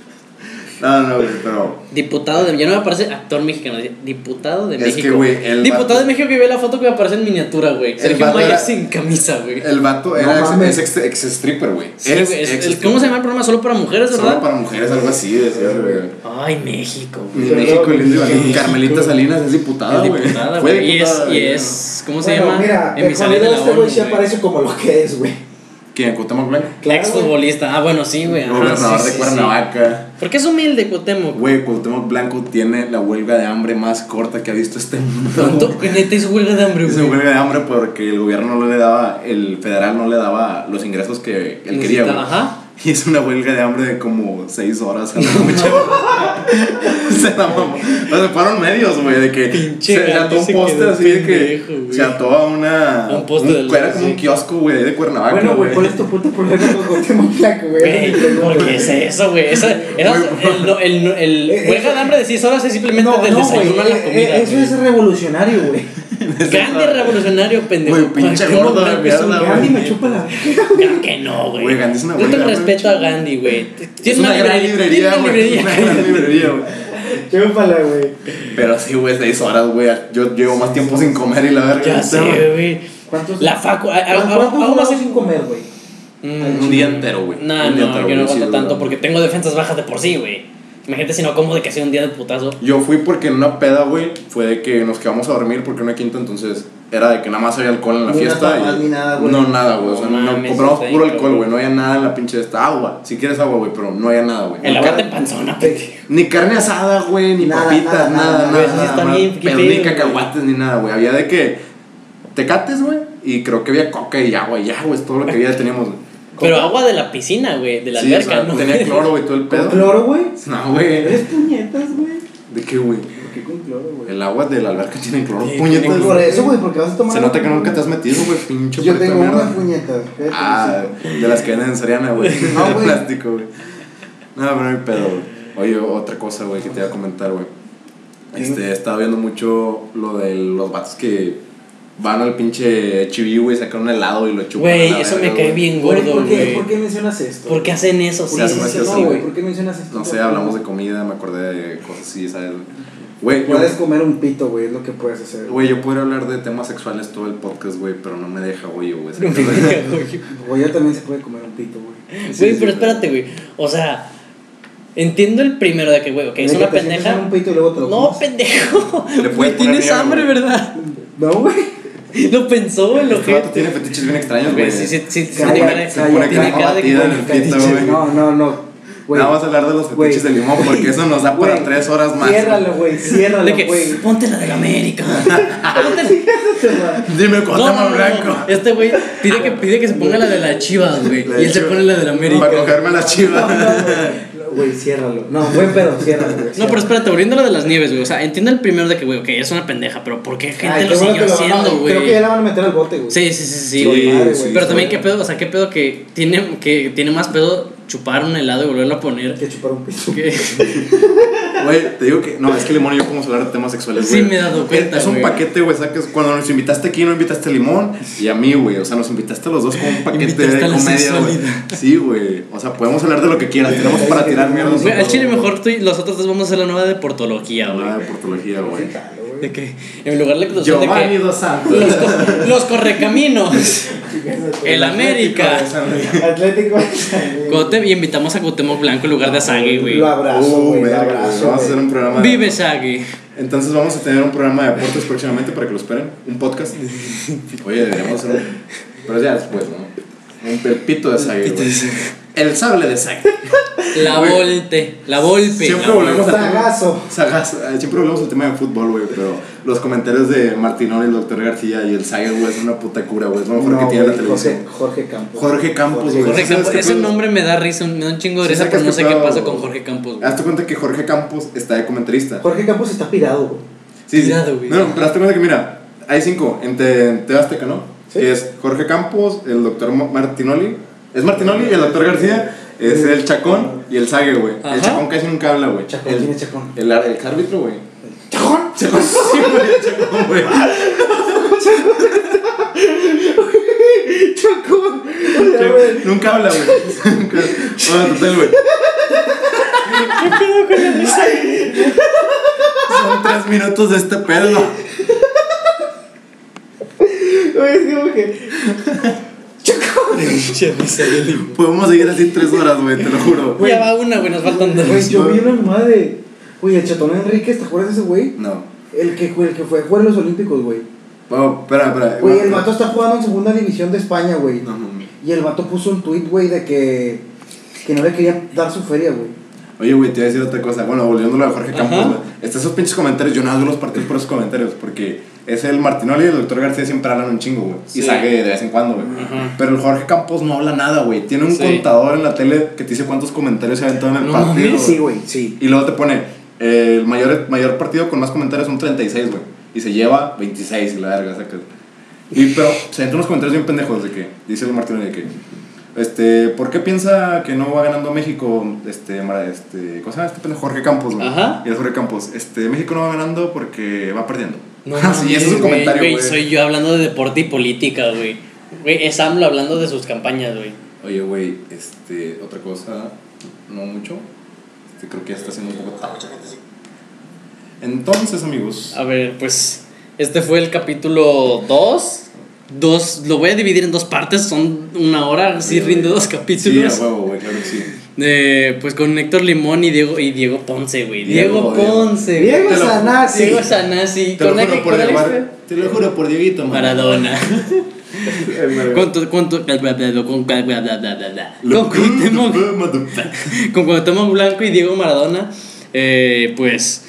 No, no, güey, pero. Diputado de. Ya no me aparece actor mexicano. Diputado de Es México. que, güey, el Diputado vato- de México que ve la foto que me aparece en miniatura, güey. Sergio Mayer era- sin camisa, güey. El vato No era ex, mames. es ex, ex stripper, güey. Sí, es- ex el- ¿Cómo se llama el programa? Solo para mujeres, Solo ¿verdad? para mujeres, algo así, decía, güey. Ay, México, güey. En México, México. Carmelita Salinas es diputada, Es güey. diputada, güey. Y es, y es. ¿Cómo se llama? Mira, de jodido la este güey sí güey. aparece como lo que es, güey. ¿Quién? ¿Cuauhtémoc Blanco? Claro, Ex güey. futbolista. Ah, bueno, sí, güey. Gobernador sí, de sí, Cuernavaca. sí. ¿Por qué es humilde, Cuauhtémoc? Güey, Cuauhtémoc Blanco tiene la huelga de hambre más corta que ha visto este mundo. ¿Cuánto? Neta hizo huelga de hambre, Hizo güey. huelga de hambre porque el gobierno no le daba, el federal no le daba los ingresos que él quería, Necesita- güey. Ajá. Y es una huelga de hambre de como 6 horas a la noche. se la mamó. O sea, fueron medios, güey, de que Pinche se, ató un poste así de que güey. se ató a una. Un poste del- Era como un kiosco, güey, de Cuernavaca. Bueno, güey, ¿cuál es tu puto problema con Cuauhtémoc Blanco, güey? ¿por qué es eso, güey? Esa, esa- el, no- el, no- el Eh, huelga de hambre de 6 horas es simplemente No, no, güey, desayuno a la eh, comida. eh, eso güey. es revolucionario, güey. Grande revolucionario, pendejo. Güey, pinche gordo mierda, Gandhi me chupa la Claro que no, güey. Güey, Gandhi es una Yo te buena respeto a Gandhi, güey. Es una gran librería, güey. librería. Una gran librería, güey. Chúpala, güey. Pero sí, güey, 6 horas, güey. Yo llevo más tiempo sin comer y la verga. Ya sé, güey. ¿Cuántos? La facu. ¿Cuánto más sin comer, güey? Un día entero, güey. No, no, yo no aguanto tanto porque tengo defensas bajas de por sí, güey. Imagínate si no como de que sea un día de putazo. Yo fui porque en una peda, güey, fue de que nos quedamos a dormir porque en una quinta, entonces era de que nada más había alcohol en la Ni fiesta. tamal, y ni nada, güey. No, nada, güey. O sea, No compramos puro alcohol, güey. No había nada en la pinche esta agua. Si quieres agua, güey, pero no había nada, güey. El Ni aguante car- panzona. Ni carne asada, güey, ni Nada, papitas, nada, nada, nada, nada. nada, nada, pero pedo, ni cacahuates ni nada, güey. Había de que tecates, güey, y creo que había coca y agua, y ya, güey, es todo lo que había teníamos, güey. Pero agua de la piscina, güey, de la Sí, o alberca, sea, ¿no? tenía cloro, güey, todo el ¿Con pedo. cloro, güey? No, güey. Eres puñetas, güey. ¿De qué, güey? ¿Por qué con cloro, güey? El agua de la alberca tiene cloro, Sí, puñetas. tiene Por eso, güey, porque vas a tomar. Se nota que nunca te has metido, güey, pinche Yo tengo unas puñetas. Ah, de las que venden en Soriana, güey. De güey. plástico, güey. No, pero no hay pedo, güey. Oye, otra cosa, güey, que te iba a comentar, güey. Este, estaba viendo mucho lo de los vatos que van al pinche chiví, güey, sacan un helado y lo chupan. a Güey, eso me cae bien Güey, gordo, ¿por qué, güey. ¿Por qué mencionas esto? ¿Por qué hacen eso? Sí, Se hace sí, sí, sí, No, güey. ¿por qué mencionas esto? No sé, hablamos de comida, me acordé de cosas así, ¿sabes? Güey, yo, Puedes comer un pito, güey, es lo que puedes hacer. güey, yo podría hablar de temas sexuales todo el podcast, güey, pero no me deja, güey, güey. No me digas, güey. Güey, ya también se puede comer un pito, güey. Güey, pero espérate, güey. O sea, entiendo el primero de que, güey, ok, es una pendeja. en un pito y luego te lo No, pendejo. Le puedes Güey, poner tienes hambre. ¿verdad? No, güey. Lo pensó, güey, lo Este tiene fetiches bien extraños, güey. Sí, sí, sí, se pone cara de que el. No, no, no. Güey. Nada, vamos a hablar de los fetiches de limón porque eso nos da para tres horas más. Ciérralo, güey, ciérralo, güey. ponte la de la América. Ponte- Dime No, Cuauhtémoc no, no, Blanco. no. Este güey pide que, pide que se ponga la de la chivas, güey. La Y él se pone la de la América. Para cogerme las No, chivas. Güey. Ciérralo. No, buen pedo, ciérralo, güey. No, pero espérate, volviendo a lo de las nieves, güey. O sea, entiendo el primero de que, güey, ok, es una pendeja, pero ¿por qué gente Ay, lo bueno a- haciendo, güey? Creo que ya la van a meter al bote, güey. Sí, sí, sí, sí, Sí, güey. madre, güey. pero también qué pedo, o sea, qué pedo que tiene, que tiene más pedo chupar un helado y volverlo a poner. Que chupar un piso. que- Güey, te digo que. No, es que Limón y yo podemos hablar de temas sexuales, Sí, güey. me he dado cuenta, Es, es un güey. paquete, güey. ¿sabes? Cuando nos invitaste aquí, no invitaste a Limón y a mí, güey. O sea, nos invitaste a los dos como un paquete Invitaste de la comedia, güey. Sí, güey. O sea, podemos hablar de lo que quieras. Tenemos para tirar mierda. Al chile mejor tú y los otros dos vamos a hacer la nueva de portología, güey. Ah, de portología, güey. De que en lugar de que nos de Giovanni dos Santos. los, co- los correcaminos, el América. Atlético. Cote- y invitamos a Cuauhtémoc Blanco en lugar de a Sagui, güey. Lo abrazo, Uh, güey. Lo verga, güey. abrazo. Vamos a hacer un programa. de- Vive Sagui. Entonces vamos a tener un programa de deportes próximamente para que lo esperen. Un podcast. Oye, deberíamos hacer un. Pero ya después, ¿no? Un pepito de güey. El sable de sangre. La Güey. volte, la volpe. Siempre la volvemos al. Sagazo. Sagas, eh, siempre volvemos al tema de fútbol, güey. Pero los comentarios de Martinón y el doctor García y el Sager, güey, es una puta cura, güey. Es lo mejor No, que tiene la televisión. Jorge, Jorge Campos. Jorge Campos, güey. Jorge ¿Sabes Campos, ese pedo? nombre me da risa, me da un chingo de risa, pero no sé qué pasa con Jorge Campos. güey. Hazte cuenta que Jorge Campos está de comentarista. Jorge Campos está pirado, güey. Sí, sí. Cuidado, güey. No, pero hazte cuenta que mira, hay cinco en Te, Azteca, ¿no? Sí. Que es Jorge Campos, el doctor Martinoli. Es Martinoli y el doctor García. Es el Chacón y el Sague, güey. El Chacón casi nunca habla, güey. Chacón, El, ¿quién es Chacón? el, el árbitro, güey. ¡Chacón! Chacón, sí, güey, Chacón, güey. ¡Chacón! Nunca habla, güey. Nunca. Bueno, total, güey. Son tres minutos de este pedo. Güey, es como que. Podemos seguir así tres horas, güey, te lo juro. Ya va una, güey, nos faltan dos. Güey, yo vi una mamada de. Güey, el Chatón Enrique, ¿te acuerdas de ese güey? No. El que, el que fue a jugar los Olímpicos, güey. Oh, espera, espera. Güey, el vato está jugando en segunda división de España, güey. No, no, no. Y el vato puso un tweet, güey, de que. Que no le querían dar su feria, güey. Oye, güey, te iba a decir otra cosa. Bueno, volviendo a Jorge Campos. Está esos pinches comentarios. Yo nada veo los partidos por esos comentarios. Porque es el Martinoli y el doctor García siempre hablan un chingo, güey. Sí. Y Sague de vez en cuando, güey. Pero el Jorge Campos no habla nada, güey. Tiene un Sí. contador en la tele que te dice cuántos comentarios se aventó en el No partido. güey. Sí, güey, sí. Y luego te pone, eh, el mayor, mayor partido con más comentarios son 36, güey. Y se lleva 26 y la verga, sacas. Y pero se entran unos comentarios bien pendejos de que, dice el Martínez de que, este, ¿por qué piensa que no va ganando México, este, Mara- este, ¿cómo se llama este pendejo? Jorge Campos, güey. Ajá. Y el Jorge Campos, este, México no va ganando porque va perdiendo. No, sí, ese es un comentario, güey. güey. Soy yo hablando de deporte y política, güey. Güey, es AMLO hablando de sus campañas, güey. Oye, güey, este, otra cosa, no mucho. Este, creo que ya está haciendo un poco tarde. Entonces, amigos, A ver, pues este fue el capítulo 2. Dos, lo voy a dividir en dos partes, son una hora, así rinde dos sí, a capítulos. huevo, güey, claro que sí. De, pues con Héctor Limón y Diego, y Diego Ponce, güey. Diego, Diego, Diego. Ponce. Diego Te lo- Sanasi. Diego Sanasi. Te lo Con juro por con Alex Diego, te lo juro por Dieguito, Maradona. Con Cuauhtémoc con Cuauhtémoc Blanco y Diego Maradona, eh, pues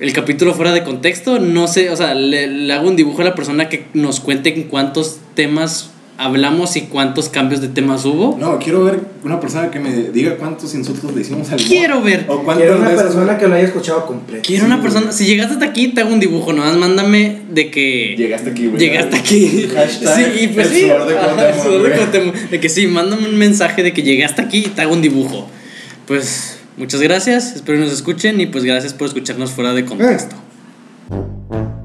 el capítulo fuera de contexto, no sé, o sea, le, le hago un dibujo a la persona que nos cuente en cuántos temas hablamos y cuántos cambios de temas hubo. No, quiero ver una persona que me diga cuántos insultos le hicimos al Quiero ver. O Quiero una veces- persona que lo haya escuchado completo. Quiero Sí, una güey. persona, si llegaste hasta aquí, te hago un dibujo, nomás mándame de que... Llegaste aquí, güey. Llegaste aquí. Hashtag sí, y pues el sí. sudor de ajá, Cuauhtémoc, el sudor de. De que sí, mándame un mensaje de que llegaste aquí y te hago un dibujo. Pues muchas gracias, espero nos escuchen y pues gracias por escucharnos fuera de contexto. Eh.